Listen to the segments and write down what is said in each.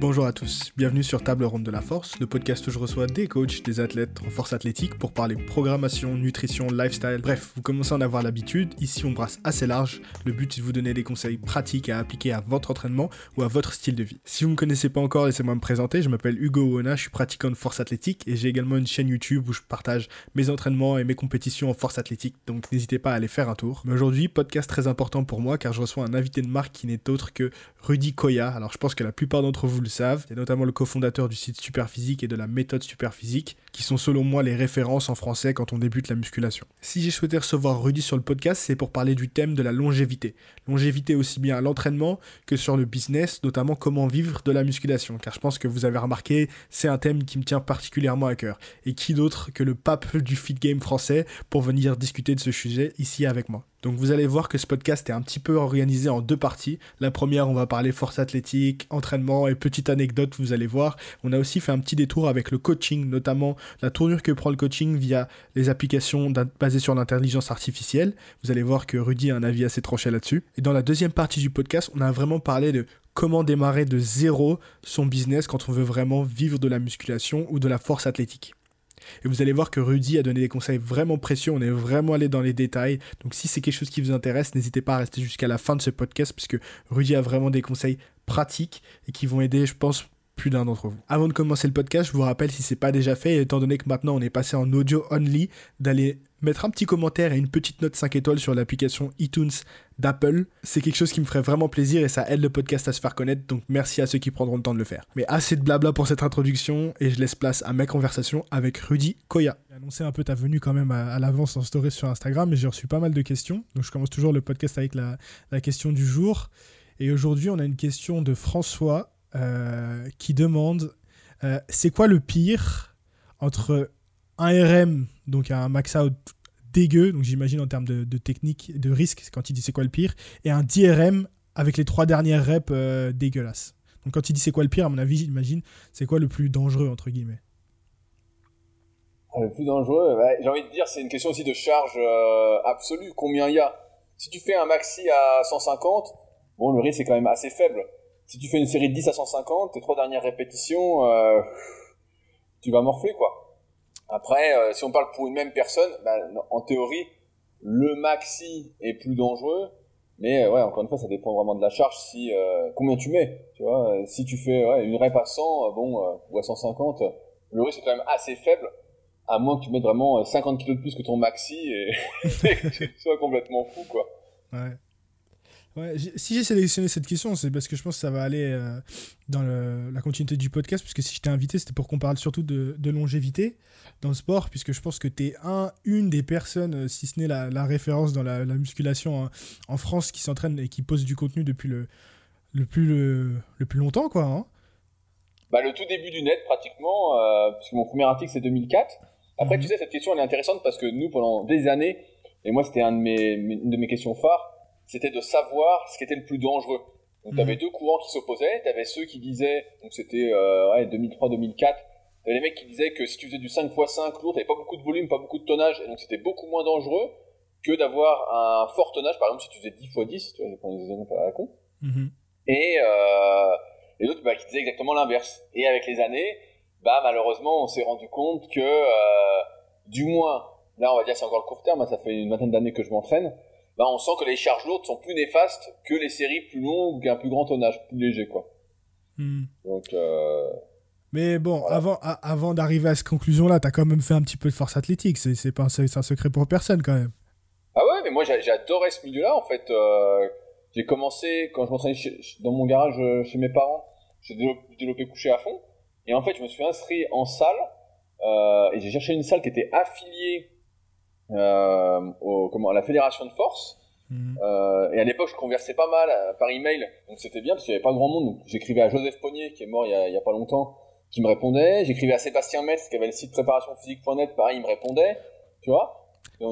Bonjour à tous, bienvenue sur Table Ronde de la Force, le podcast où je reçois des coachs, des athlètes en force athlétique pour parler programmation, nutrition, lifestyle. Bref, vous commencez à en avoir l'habitude, ici on brasse assez large, le but est de vous donner des conseils pratiques à appliquer à votre entraînement ou à votre style de vie. Si vous ne me connaissez pas encore, laissez-moi me présenter, je m'appelle Hugo Oona, je suis pratiquant de force athlétique et j'ai également une chaîne YouTube où je partage mes entraînements et mes compétitions en force athlétique, donc n'hésitez pas à aller faire un tour. Mais aujourd'hui, podcast très important pour moi car je reçois un invité de marque qui n'est autre que Rudy Koya. Alors je pense que la plupart d'entre vous le savent. C'est notamment le cofondateur du site Superphysique et de la méthode Superphysique, qui sont selon moi les références en français quand on débute la musculation. Si j'ai souhaité recevoir Rudy sur le podcast, c'est pour parler du thème de la longévité. Longévité aussi bien à l'entraînement que sur le business, notamment comment vivre de la musculation. Car je pense que vous avez remarqué, c'est un thème qui me tient particulièrement à cœur. Et qui d'autre que le pape du fit game français pour venir discuter de ce sujet ici avec moi? Donc vous allez voir que ce podcast est un petit peu organisé en deux parties. La première, on va parler force athlétique, entraînement et petite anecdote, vous allez voir. On a aussi fait un petit détour avec le coaching, notamment la tournure que prend le coaching via les applications basées sur l'intelligence artificielle. Vous allez voir que Rudy a un avis assez tranché là-dessus. Et dans la deuxième partie du podcast, on a vraiment parlé de comment démarrer de zéro son business quand on veut vraiment vivre de la musculation ou de la force athlétique. Et vous allez voir que Rudy a donné des conseils vraiment précieux, on est vraiment allé dans les détails. Donc si c'est quelque chose qui vous intéresse, n'hésitez pas à rester jusqu'à la fin de ce podcast, puisque Rudy a vraiment des conseils pratiques et qui vont aider, je pense, plus d'un d'entre vous. Avant de commencer le podcast, je vous rappelle, si c'est pas déjà fait, étant donné que maintenant on est passé en audio only, d'aller mettre un petit commentaire et une petite note 5 étoiles sur l'application iTunes d'Apple. C'est quelque chose qui me ferait vraiment plaisir et ça aide le podcast à se faire connaître, donc merci à ceux qui prendront le temps de le faire. Mais assez de blabla pour cette introduction et je laisse place à ma conversation avec Rudy Koya. J'ai annoncé un peu ta venue quand même à, l'avance en story sur Instagram, mais j'ai reçu pas mal de questions. Donc je commence toujours le podcast avec la, question du jour. Et aujourd'hui, on a une question de François qui demande euh, c'est quoi le pire entre un RM, donc un max out dégueu, donc j'imagine en termes de, technique, de risque, quand il dit c'est quoi le pire, et un DRM avec les trois dernières reps euh, dégueulasses. Donc quand il dit c'est quoi le pire, à mon avis, j'imagine, c'est quoi le plus dangereux, entre guillemets? Le plus dangereux, j'ai envie de dire, c'est une question aussi de charge absolue. Combien il y a Si tu fais un maxi à 150, bon, le risque est quand même assez faible si tu fais une série de 10 à 150, tes trois dernières répétitions, euh, tu vas morfler quoi. Après, euh, si on parle pour une même personne, bah, en théorie, le maxi est plus dangereux, mais euh, ouais, encore une fois, ça dépend vraiment de la charge. Si combien tu mets, tu vois, si tu fais une rep à 100, bon, ou à 150, le risque est quand même assez faible, à moins que tu mettes vraiment 50 kg de plus que ton maxi et, et que tu sois complètement fou quoi. Ouais si j'ai sélectionné cette question, c'est parce que je pense que ça va aller euh, dans la continuité du podcast, puisque si je t'ai invité, c'était pour qu'on parle surtout de, longévité dans le sport, puisque je pense que tu es un, une des personnes, euh, si ce n'est la, référence dans la, musculation hein, en France, qui s'entraîne et qui pose du contenu depuis le, le, plus, le, plus longtemps. quoi. Hein. Bah, le tout début du net, pratiquement, euh, puisque mon premier article, c'est 2004. Après, mhm. tu sais, cette question, elle est intéressante parce que nous, pendant des années, et moi, c'était un de mes, une de mes questions phares, c'était de savoir ce qui était le plus dangereux. Donc, tu avais mhm. deux courants qui s'opposaient. Tu avais ceux qui disaient, donc c'était euh, ouais, 2003-2004, tu les mecs qui disaient que si tu faisais du 5x5 lourd, tu pas beaucoup de volume, pas beaucoup de tonnage, et donc c'était beaucoup moins dangereux que d'avoir un fort tonnage. Par exemple, si tu faisais 10x10, tu vois, je prends des exemples à la con. Mhm. Et euh, les autres bah, qui disaient exactement l'inverse. Et avec les années, bah, malheureusement, on s'est rendu compte que, euh, du moins, là on va dire c'est encore le court terme, hein, ça fait une vingtaine d'années que je m'entraîne, bah, on sent que les charges lourdes sont plus néfastes que les séries plus longues ou qu'un plus grand tonnage, plus léger, quoi. Hmm. Donc, euh, Mais bon, avant, avant d'arriver à cette conclusion-là, t'as quand même fait un petit peu de force athlétique. C'est pas un secret pour personne, quand même. Ah ouais, mais moi, adoré ce milieu-là, en fait. Euh, j'ai commencé, quand je m'entraînais dans mon garage euh, chez mes parents, j'ai développé, couché à fond. Et en fait, je me suis inscrit en salle. et j'ai cherché une salle qui était affiliée au, comment, à la fédération de force. Mhm. Euh, et à l'époque, je conversais pas mal euh, par email, donc c'était bien parce qu'il y avait pas grand monde. Donc j'écrivais à Joseph Pognier, qui est mort il y a, il y a pas longtemps, qui me répondait. J'écrivais à Sébastien Metz, qui avait le site préparationphysique.net, pareil, il me répondait. Tu vois?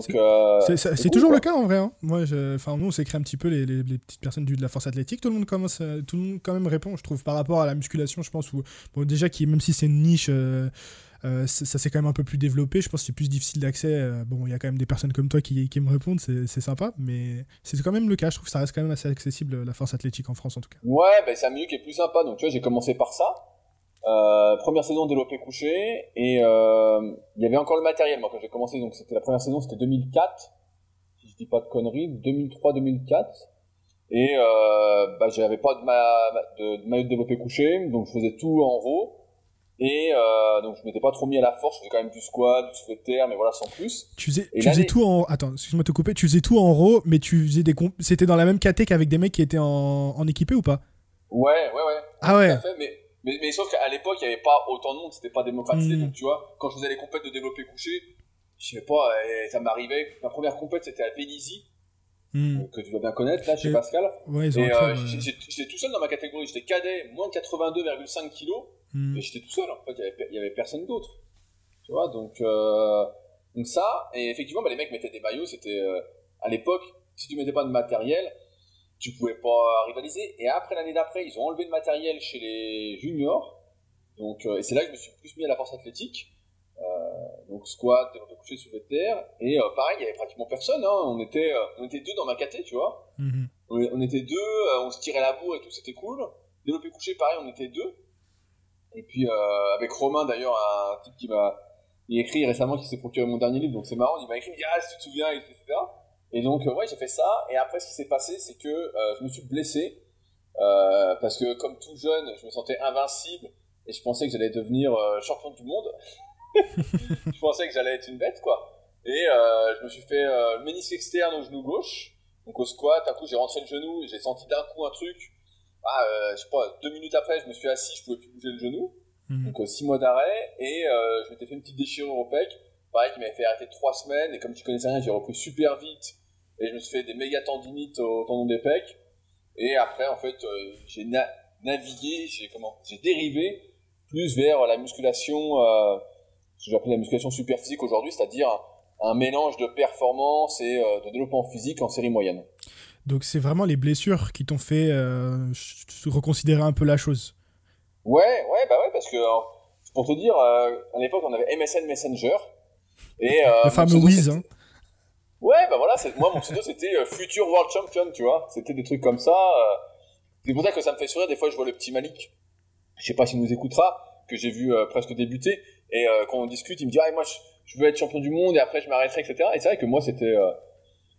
C'est euh, toujours le cas en vrai. Hein. Moi, enfin, nous, on s'écrit un petit peu les, les, petites personnes du, de la force athlétique. Tout le monde commence, tout le monde quand même répond, je trouve, par rapport à la musculation, je pense. Où, bon, déjà, qui, même si c'est une niche ça, s'est quand même un peu plus développé. Je pense que c'est plus difficile d'accès. bon, il y a quand même des personnes comme toi qui, qui me répondent, c'est sympa, mais c'est quand même le cas. Je trouve que ça reste quand même assez accessible, la force athlétique en France en tout cas. Ouais, ben, c'est un milieu qui est plus sympa. Donc, tu vois, j'ai commencé par ça. première saison développé couché et il y avait encore le matériel moi quand j'ai commencé donc c'était la première saison c'était 2004 si je dis pas de conneries 2003-2004 et euh, bah, j'avais pas de, ma, de maillot de développé couché, donc je faisais tout en row. Et euh, donc je m'étais pas trop mis à la force, je faisais quand même du squat, du soulevé de terre, mais voilà, sans plus. Tu faisais, tu faisais tout en... Attends, excuse-moi de te couper, tu faisais tout en row, mais tu faisais des... C'était dans la même caté qu'avec des mecs qui étaient en, en équipé ou pas? Ouais, ouais, ouais. Ah ouais mais, mais, mais, sauf qu'à l'époque, il n'y avait pas autant de monde, c'était pas démocratisé, hmm. donc tu vois, quand je faisais les compètes de développé couché, je sais pas, eh, ça m'arrivait, ma première compète c'était à Vélizy, Hmm. que tu dois bien connaître là chez Pascal. Ouais, et euh, j'étais tout seul dans ma catégorie, j'étais cadet, moins de 82,5 kg, et j'étais tout seul, en fait, il y avait, personne d'autre. Tu vois, donc, euh, donc ça, et effectivement, bah, les mecs mettaient des maillots, c'était euh, à l'époque, si tu mettais pas de matériel, tu pouvais pas rivaliser. Et après l'année d'après, ils ont enlevé le matériel chez les juniors, donc, et c'est là que je me suis plus mis à la force athlétique. Euh, donc squat, développé couché, sous de terre. Et euh, pareil, il y avait pratiquement personne. Hein. On était, euh, on était deux dans ma caté, tu vois. Mhm. On, était deux, on se tirait la bourre et tout, c'était cool. Développé couché, pareil, on était deux. Et puis avec Romain d'ailleurs, un type qui m'a écrit récemment, qui s'est procuré mon dernier livre, donc c'est marrant. Il m'a écrit, il ah si tu te souviens, etc. Et donc ouais, j'ai fait ça. Et après, ce qui s'est passé, c'est que je me suis blessé parce que comme tout jeune, je me sentais invincible et je pensais que j'allais devenir champion du monde. je pensais que j'allais être une bête, quoi. Et euh, je me suis fait euh, ménisque externe au genou gauche. Donc au squat, à coup j'ai rentré le genou j'ai senti d'un coup un truc. Ah, euh, je sais pas, deux minutes après, je me suis assis, je pouvais plus bouger le genou. Mhm. Donc six mois d'arrêt et je m'étais fait une petite déchirure au pec. Pareil, qui m'avait fait arrêter trois semaines et comme tu connaissais rien, j'ai repris super vite et je me suis fait des méga tendinites au tendon des pecs. Et après, en fait, j'ai navigué, j'ai comment, j'ai dérivé plus vers la musculation ce que j'appelle la musculation super physique aujourd'hui, c'est-à-dire un mélange de performance et euh, de développement physique en série moyenne. Donc c'est vraiment les blessures qui t'ont fait euh, reconsidérer un peu la chose. Ouais, ouais, bah ouais, parce que pour te dire, euh, à l'époque on avait MSN Messenger et le fameux Wiz. Hein. Ouais, bah voilà, moi mon pseudo c'était Future World Champion, tu vois, c'était des trucs comme ça. c'est pour ça que ça me fait sourire. Des fois je vois le petit Malik, je sais pas s'il nous écoutera, que j'ai vu presque débuter et euh, quand on discute, il me dit ah moi je, veux être champion du monde et après je m'arrêterai etc. Et c'est vrai que moi c'était euh,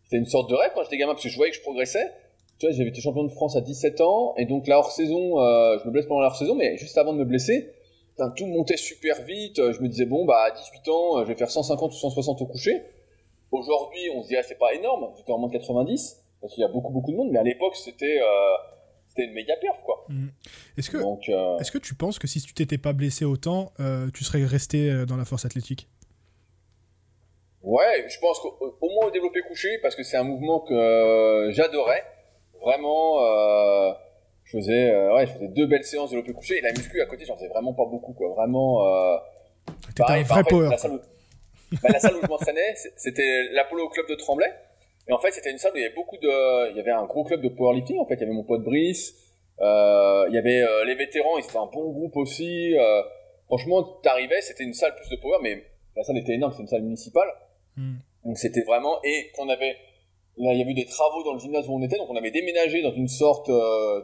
c'était une sorte de rêve quand j'étais gamin parce que je voyais que je progressais. Tu vois, j'avais été champion de France à 17 ans et donc la hors saison, euh, je me blesse pendant la hors saison, mais juste avant de me blesser, tout montait super vite. Je me disais bon bah à 18 ans, je vais faire 150 ou 160 au coucher. Aujourd'hui, on se dit ah c'est pas énorme, j'étais en moins 90 parce qu'il y a beaucoup beaucoup de monde, mais à l'époque c'était c'était une méga perf quoi. Mhm. Est-ce que, euh, est-ce que tu penses que si tu t'étais pas blessé autant, euh, tu serais resté euh, dans la force athlétique? Ouais, je pense qu'au moins au développé couché, parce que c'est un mouvement que j'adorais. Vraiment, je faisais, ouais, je faisais deux belles séances de développé couché et la muscu à côté, j'en faisais vraiment pas beaucoup, quoi. Vraiment. T'étais un vrai power. La salle, où, bah, la salle où je m'entraînais, c'était l'Apollo Club de Tremblay. Et en fait, c'était une salle où il y avait beaucoup de, il y avait un gros club de powerlifting. En fait, il y avait mon pote Brice, euh, il y avait euh, les vétérans, ils étaient un bon groupe aussi. Euh, franchement, t'arrivais, c'était une salle plus de power, mais la salle était énorme, c'était une salle municipale. Hmm. Donc c'était vraiment, et qu'on avait, là, il y avait eu des travaux dans le gymnase où on était, donc on avait déménagé dans une sorte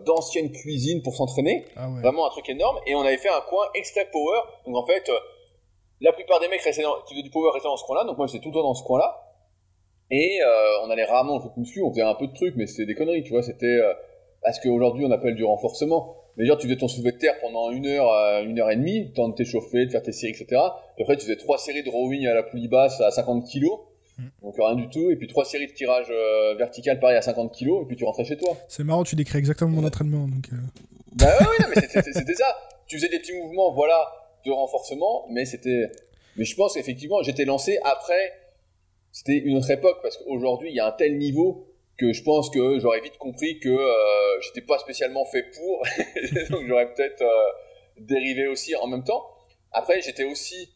d'ancienne cuisine pour s'entraîner. Ah vraiment un truc énorme. Et on avait fait un coin exprès power. Donc en fait, la plupart des mecs restaient dans, qui faisaient du power restaient dans ce coin-là. Donc moi j'étais tout le temps dans ce coin-là. Et euh, on allait rarement au muscu, on faisait un peu de trucs, mais c'était des conneries, tu vois. C'était euh, ce qu'aujourd'hui on appelle du renforcement. Mais genre, tu faisais ton soulevé de terre pendant une heure, euh, une heure et demie, temps de t'échauffer, de faire tes séries, etc. Puis après, tu faisais trois séries de rowing à la poulie basse à 50 kg. Mm. Donc rien du tout. Et puis trois séries de tirage euh, vertical, pareil à 50 kg. Et puis tu rentrais chez toi. C'est marrant, tu décris exactement mon entraînement. Donc, Bah ouais, ouais, mais c'était ça. Tu faisais des petits mouvements, voilà, de renforcement, mais c'était. Mais je pense qu'effectivement, j'étais lancé après c'était une autre époque parce qu'aujourd'hui il y a un tel niveau que je pense que j'aurais vite compris que euh, j'étais pas spécialement fait pour donc j'aurais peut-être euh, dérivé aussi en même temps après j'étais aussi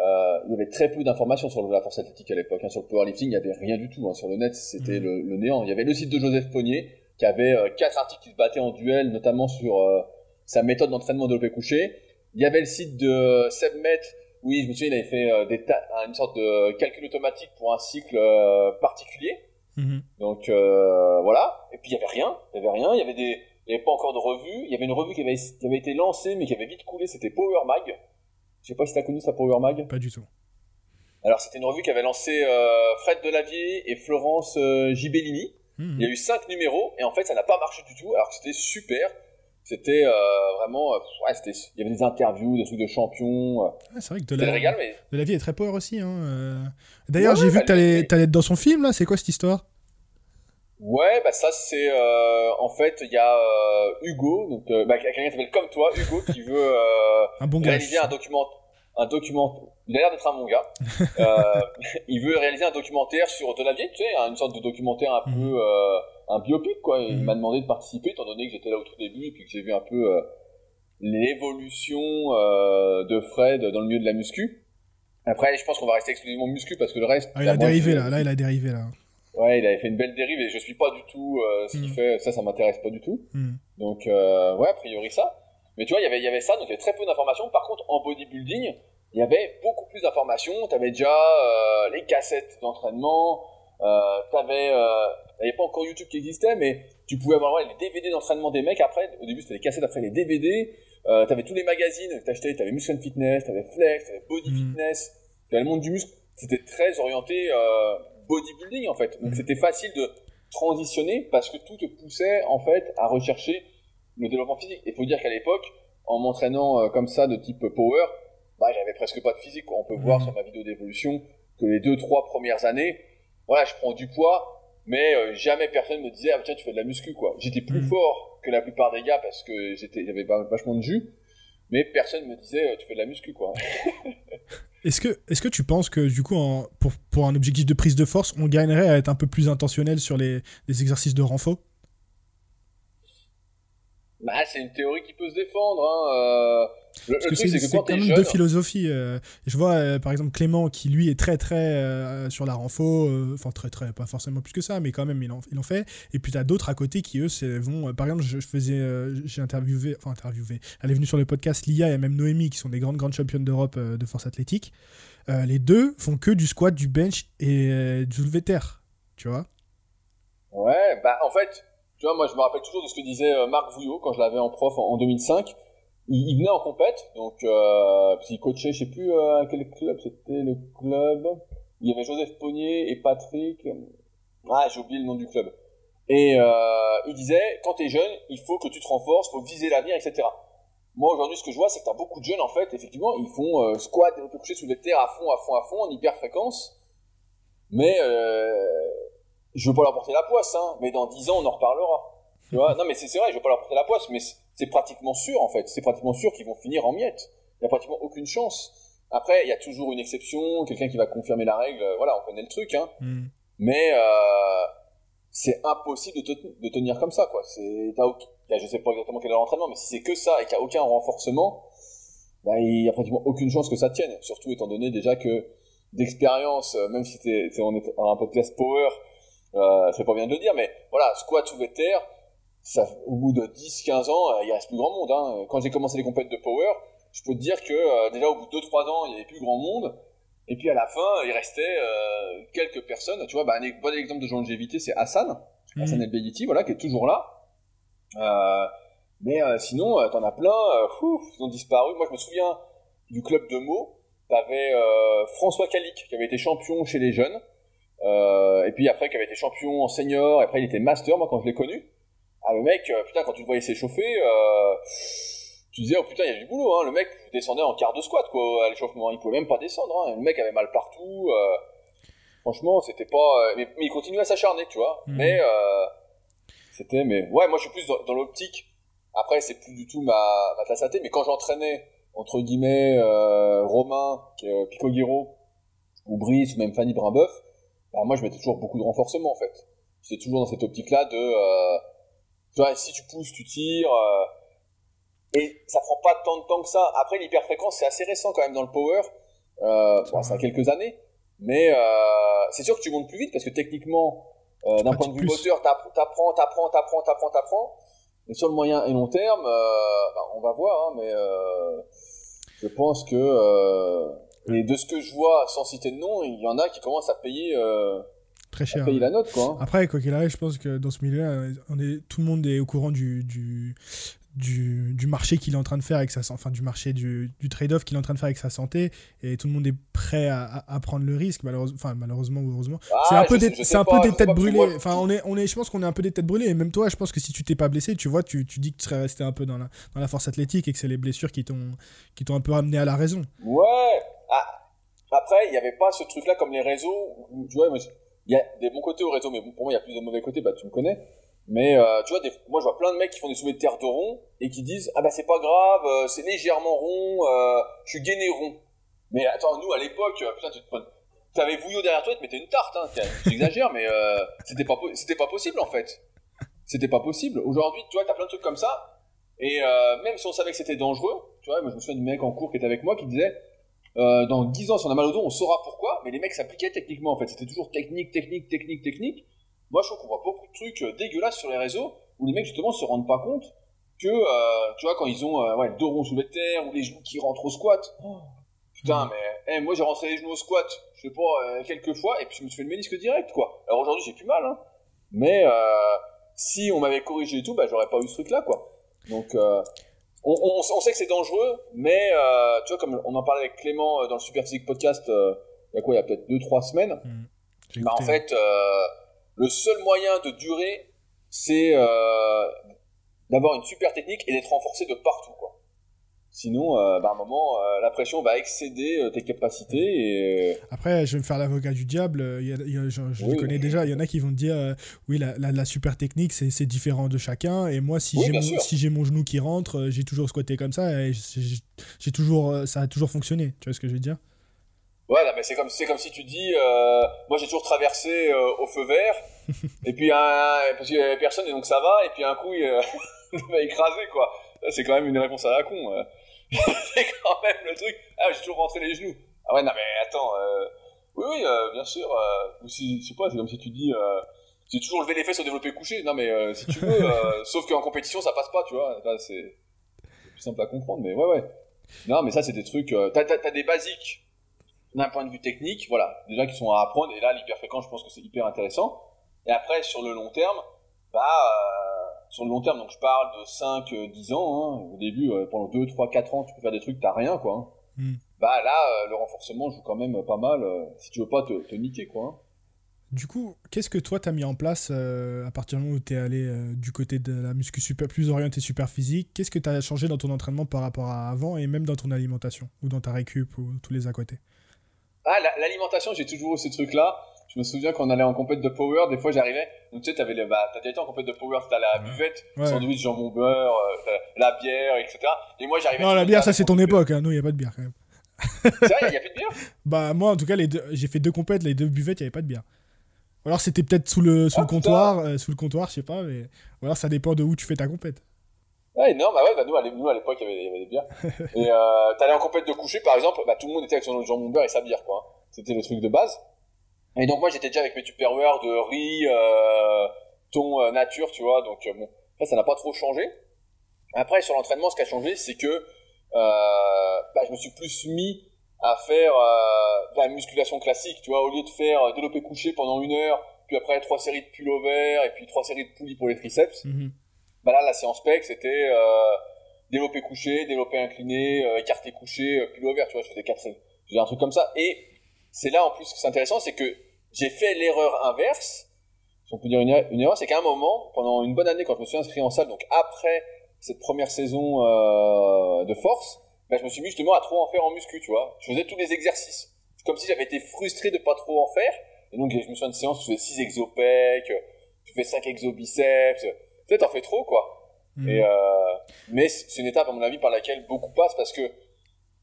euh, il y avait très peu d'informations sur la force athlétique à l'époque hein. sur le powerlifting il y avait rien du tout hein. sur le net c'était mmh. le, néant il y avait le site de Joseph Pognier qui avait euh, quatre articles qui se battaient en duel notamment sur euh, sa méthode d'entraînement de développé couché il y avait le site de Seb Oui, je me souviens, il avait fait des une sorte de calcul automatique pour un cycle particulier. Mhm. Donc voilà. Et puis il y avait rien, il y avait rien. Il y avait des, il n'y avait pas encore de revue. Il y avait une revue qui avait, qui avait été lancée mais qui avait vite coulé. C'était Power Mag. Je sais pas si tu as connu ça Power Mag. Pas du tout. Alors c'était une revue qui avait lancé Fred Delavier et Florence Gibellini. Mhm. Il y a eu cinq numéros et en fait ça n'a pas marché du tout alors que c'était super. C'était euh, vraiment, euh, ouais, c'était, il y avait des interviews, des trucs de champions. Euh. c'est vrai que de la, régal, mais... de la vie est très power aussi. Hein, D'ailleurs, j'ai vu que t'allais, allais être dans son film là. C'est quoi cette histoire? Ouais, bah ça c'est en fait il y a Hugo, donc bah, quelqu'un qui s'appelle comme toi, Hugo, qui veut un bon réaliser un document, un document. Il a l'air d'être un bon gars. il veut réaliser un documentaire sur Delavier, tu sais, une sorte de documentaire un mhm. peu un biopic, quoi. il mhm. m'a demandé de participer, étant donné que j'étais là au tout début et puis que j'ai vu un peu euh, l'évolution euh, de Fred dans le milieu de la muscu. Après, je pense qu'on va rester exclusivement muscu parce que le reste. Ah, il a dérivé là, là, il a dérivé là. Ouais, il avait fait une belle dérive et je suis pas du tout euh, ce qu'il mhm. fait, ça, ça m'intéresse pas du tout. Donc, ouais, a priori ça. Mais tu vois, y il y avait ça, donc il y avait très peu d'informations. Par contre, en bodybuilding, il y avait beaucoup plus d'informations. Tu avais déjà les cassettes d'entraînement, tu avais il n'y avait pas encore YouTube qui existait, mais tu pouvais avoir les DVD d'entraînement des mecs. Après, au début, c'était les cassettes, après les DVD. Euh, t'avais tous les magazines que t'achetais. T'avais Muscle and Fitness, t'avais Flex, t'avais Body mm. Fitness. T'avais le monde du muscle. C'était très orienté euh, bodybuilding, en fait. Donc, mm. c'était facile de transitionner parce que tout te poussait, en fait, à rechercher le développement physique. Il faut dire qu'à l'époque, en m'entraînant euh, comme ça, de type power, bah, j'avais presque pas de physique. On peut voir mm. sur ma vidéo d'évolution que les deux, trois premières années, voilà, je prends du poids, mais euh, jamais personne me disait ah tiens tu fais de la muscu quoi j'étais plus mm. fort que la plupart des gars parce que j'étais j'avais vachement de jus mais personne me disait euh, tu fais de la muscu quoi est-ce que tu penses que du coup pour, pour un objectif de prise de force on gagnerait à être un peu plus intentionnel sur les, les exercices de renfort? Bah, c'est une théorie qui peut se défendre. Hein. Euh. Le, c'est quand, même deux philosophies. Euh. je vois euh, par exemple Clément qui lui est très très sur la renfo, enfin très très, pas forcément plus que ça, mais quand même il en, il en fait. Et puis tu as d'autres à côté qui eux vont. par exemple, je, faisais, j'ai interviewé, enfin interviewé, elle est venue sur le podcast Lia et même Noémie qui sont des grandes grandes championnes d'Europe de force athlétique. les deux font que du squat, du bench et du soulevé terre, tu vois. Ouais, bah en fait tu vois, moi, je me rappelle toujours de ce que disait euh, Marc Vouillot quand je l'avais en prof en, 2005. Il, venait en compète, donc euh, il coachait, je sais plus euh, à quel club c'était le club. Il y avait Joseph Pognier et Patrick. Ah, j'ai oublié le nom du club. Et euh, il disait, quand tu es jeune, il faut que tu te renforces, faut viser l'avenir, etc. Moi aujourd'hui, ce que je vois, c'est que tu as beaucoup de jeunes en fait, effectivement, ils font euh, squat, développé couché sous les terres à fond, à fond, à fond, en hyper fréquence. Mais euh, je veux pas leur porter la poisse, hein, mais dans 10 ans, on en reparlera. Tu vois? Non, mais c'est vrai, je veux pas leur porter la poisse, mais c'est pratiquement sûr, en fait. C'est pratiquement sûr qu'ils vont finir en miettes. Il y a pratiquement aucune chance. Après, il y a toujours une exception, quelqu'un qui va confirmer la règle. Voilà, on connaît le truc, hein. Hmm. Mais euh, c'est impossible de, de, tenir comme ça, quoi. C'est, je sais pas exactement quel est l'entraînement, mais si c'est que ça et qu'il n'y a aucun renforcement, bah, il y a pratiquement aucune chance que ça tienne. Surtout étant donné déjà que d'expérience, euh, même si c'est on est un podcast power, euh, c'est pas bien de le dire, mais voilà, squat sous terre, ça, au bout de 10-15 ans, euh, il reste plus grand monde. Hein. Quand j'ai commencé les compètes de power, je peux te dire que euh, déjà au bout de 2-3 ans, il y avait plus grand monde. Et puis à la fin, il restait euh, quelques personnes. Tu vois, bah, un bon exemple de longévité, c'est Hassan, mmh. Hassan El Beyiti, voilà, qui est toujours là. mais sinon, t'en as plein, ils ont disparu. Moi, je me souviens du club de mots. T'avais François Calic, qui avait été champion chez les jeunes. Euh, et puis après, qui avait été champion en senior, et après il était master, moi quand je l'ai connu. Ah, le mec, euh, putain, quand tu le voyais s'échauffer, euh, tu disais, oh putain, il y a du boulot, hein. Le mec descendait en quart de squat, quoi, à l'échauffement. Il pouvait même pas descendre, hein. Le mec avait mal partout. franchement, c'était pas. Mais, il continuait à s'acharner, tu vois. Mhm. Mais c'était. Mais ouais, moi je suis plus dans, l'optique. Après, c'est plus du tout ma, ma tasse à thé, mais quand j'entraînais, entre guillemets, Romain, Pico Guiro, ou Brice, ou même Fanny Brimboeuf, bah, moi je mettais toujours beaucoup de renforcement en fait. J'étais toujours dans cette optique-là de, euh, tu vois, si tu pousses, tu tires, euh, et ça prend pas tant de temps que ça. Après l'hyperfréquence c'est assez récent quand même dans le power, euh, bon, ça a quelques années, mais euh, c'est sûr que tu montes plus vite parce que techniquement, euh, d'un point de vue moteur, t'apprends, t'apprends, t'apprends, t'apprends, t'apprends. Mais sur le moyen et long terme, bah, on va voir, hein, mais je pense que Et de ce que je vois, sans citer de nom, il y en a qui commencent à payer, euh, Très cher. à payer la note, quoi. Après, quoi qu'il arrive, je pense que dans ce milieu-là, on est, tout le monde est au courant du, du, du, du marché qu'il est en train de faire avec sa enfin du marché du, du trade-off qu'il est en train de faire avec sa santé et tout le monde est prêt à, à, à prendre le risque malheureusement enfin malheureusement ou heureusement Ah, c'est un peu des, je c'est sais un pas, peu des je sais têtes brûlées moi- enfin on est on est je pense qu'on est un peu des têtes brûlées et même toi je pense que si tu t'es pas blessé tu vois tu, tu dis que tu serais resté un peu dans la, dans la force athlétique et que c'est les blessures qui t'ont qui t'ont un peu ramené à la raison Ouais. Ah, après, il n'y avait pas ce truc-là comme les réseaux. Tu vois, il y a des bons côtés au réseau, mais pour moi, il y a plus de mauvais côtés. Bah, tu me connais. Mais euh, tu vois, moi, je vois plein de mecs qui font des soulevés de terre de rond et qui disent ah bah c'est pas grave, euh, c'est légèrement rond, euh, je suis gainé rond. Mais attends, nous à l'époque, euh, putain, tu te prends- T'avais Vouillot derrière toi, tu mettais une tarte, hein. J'exagère, mais c'était pas, c'était pas possible en fait. C'était pas possible. Aujourd'hui, tu vois, t'as plein de trucs comme ça. Et même si on savait que c'était dangereux, tu vois, moi je me souviens du mec en cours qui était avec moi qui disait euh, dans 10 ans, si on a mal au dos, on saura pourquoi, mais les mecs s'appliquaient techniquement en fait. C'était toujours technique, technique, technique, technique. Moi je trouve qu'on voit beaucoup de trucs euh, dégueulasses sur les réseaux où les mecs justement se rendent pas compte que, euh, tu vois, quand ils ont euh, ouais, le dos rond sous les terre ou les genoux qui rentrent au squat. Oh, putain, Mhm. mais eh, moi j'ai rentré les genoux au squat, je sais pas, quelques fois, et puis je me suis fait le ménisque direct quoi. Alors aujourd'hui j'ai plus mal, hein. Mais si on m'avait corrigé et tout, bah j'aurais pas eu ce truc là quoi. Donc. Euh, on, on- on sait que c'est dangereux, mais euh, tu vois, comme on en parlait avec Clément euh, dans le Super Physique Podcast, euh, il y a quoi, il y a peut-être 2-3 semaines, J'ai bah, en fait, euh, le seul moyen de durer, c'est euh, d'avoir une super technique et d'être renforcé de partout. Sinon, euh, bah, à un moment, euh, la pression va excéder euh, tes capacités et... Après, je vais me faire l'avocat du diable. il y a- il y a- je je Oui. les connais déjà. Il y en a qui vont te dire oui, la, la- la super technique, c'est différent de chacun. Et moi, si Oui, j'ai mon, si genou qui rentre, j'ai toujours squatté comme ça. Et j'ai- toujours, ça a toujours fonctionné. Tu vois ce que je veux dire? Ouais, non, mais c'est comme, comme si tu dis, moi j'ai toujours traversé au feu vert, et puis un, parce qu'il y avait personne, et donc ça va, et puis un coup il, m'a écrasé, quoi. C'est quand même une réponse à la con. c'est quand même le truc. Ah, j'ai toujours rentré les genoux. Ah ouais, non, mais attends. euh, Oui, oui, euh, bien sûr. euh, ou si, je sais pas, c'est comme si tu dis, euh, j'ai toujours levé les fesses au développé couché. Non, mais euh, si tu veux, euh, sauf qu'en compétition ça passe pas, tu vois. Là, c'est plus simple à comprendre, mais ouais, ouais. Non, mais ça, c'est des trucs. T'as t'as- t'as des basiques d'un point de vue technique, voilà, déjà qui sont à apprendre. Et là, l'hyperfréquence, je pense que c'est hyper intéressant. Et après, sur le long terme, bah, sur le long terme, donc je parle de 5, euh, 10 ans. hein. Au début, euh, pendant 2, 3, 4 ans, tu peux faire des trucs, t'as rien, quoi. hein. Mm. Bah là, euh, le renforcement joue quand même pas mal. si tu veux pas te, te niquer, quoi. hein. Du coup, qu'est-ce que toi, t'as mis en place euh, à partir du moment où t'es allé euh, du côté de la muscu super, plus orienté super physique Qu'est-ce que t'as changé dans ton entraînement par rapport à avant et même dans ton alimentation ou dans ta récup ou tous les à côté? Ah, la- l'alimentation, j'ai toujours eu ce truc-là. Je me souviens quand on allait en compète de power, des fois j'arrivais, donc tu sais, t'avais le, bah, t'as déjà été en compète de power, t'as la buvette, Ouais. sandwich, jambon beurre, euh, la bière, etc. Et moi j'arrivais. Non, la bière, ça c'est ton époque. Hein. Nous, il n'y a pas de bière quand même. C'est vrai, il y a plus de bière? Bah, moi, en tout cas, les deux, j'ai fait deux compètes, les deux buvettes, il n'y avait pas de bière. Ou alors c'était peut-être sous le, sous le comptoir, euh, sous le comptoir, je sais pas, mais. Ou alors ça dépend de où tu fais ta compète. Ouais, non, bah ouais, bah nous, à l'époque, il y avait, il y avait des bières. et euh, t'allais en compète de coucher, par exemple, bah tout le monde était avec son jambon beurre et sa bière, quoi. C'était le truc de base. Et donc moi, j'étais déjà avec mes tupperwares de riz, euh, thon euh, nature, tu vois, donc euh, bon, ça, ça n'a pas trop changé. Après, sur l'entraînement, ce qui a changé, c'est que euh, bah, je me suis plus mis à faire euh, de la musculation classique, tu vois, au lieu de faire développer couché pendant une heure, puis après trois séries de pullover et puis trois séries de poulies pour les triceps. Mhm. Bah là, la séance PEC, c'était euh, développé couché, développé incliné, euh, écarté couché, pullover, tu vois, je faisais quatre, je faisais un truc comme ça. Et c'est là, en plus, ce qui est intéressant, c'est que j'ai fait l'erreur inverse, si on peut dire une, er- une erreur, c'est qu'à un moment, pendant une bonne année, quand je me suis inscrit en salle, donc après cette première saison euh, de force, bah, je me suis mis justement à trop en faire en muscu, tu vois. Je faisais tous les exercices. C'est comme si j'avais été frustré de pas trop en faire. Et donc, je me souviens de séances, je faisais 6 exopecs, je fais 5 exobiceps. Tu sais, t'en fais trop, quoi. Mhm. Et, euh, mais c'est une étape, à mon avis, par laquelle beaucoup passent parce que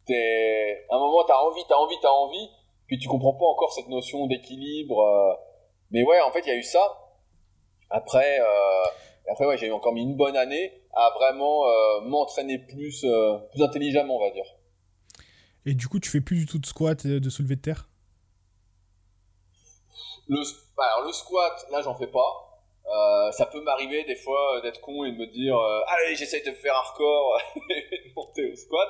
t'es, à un moment, t'as envie, t'as envie, t'as envie, puis tu comprends pas encore cette notion d'équilibre. euh. mais ouais, en fait, il y a eu ça. Après, euh, après ouais, j'ai encore mis une bonne année à vraiment euh, m'entraîner plus, euh, plus intelligemment, on va dire. Et du coup, tu fais plus du tout de squat, et de soulevé de terre? Le, bah, alors le squat, là, j'en fais pas. Euh, ça peut m'arriver des fois d'être con et de me dire euh, allez j'essaye de faire un record et de monter au squat.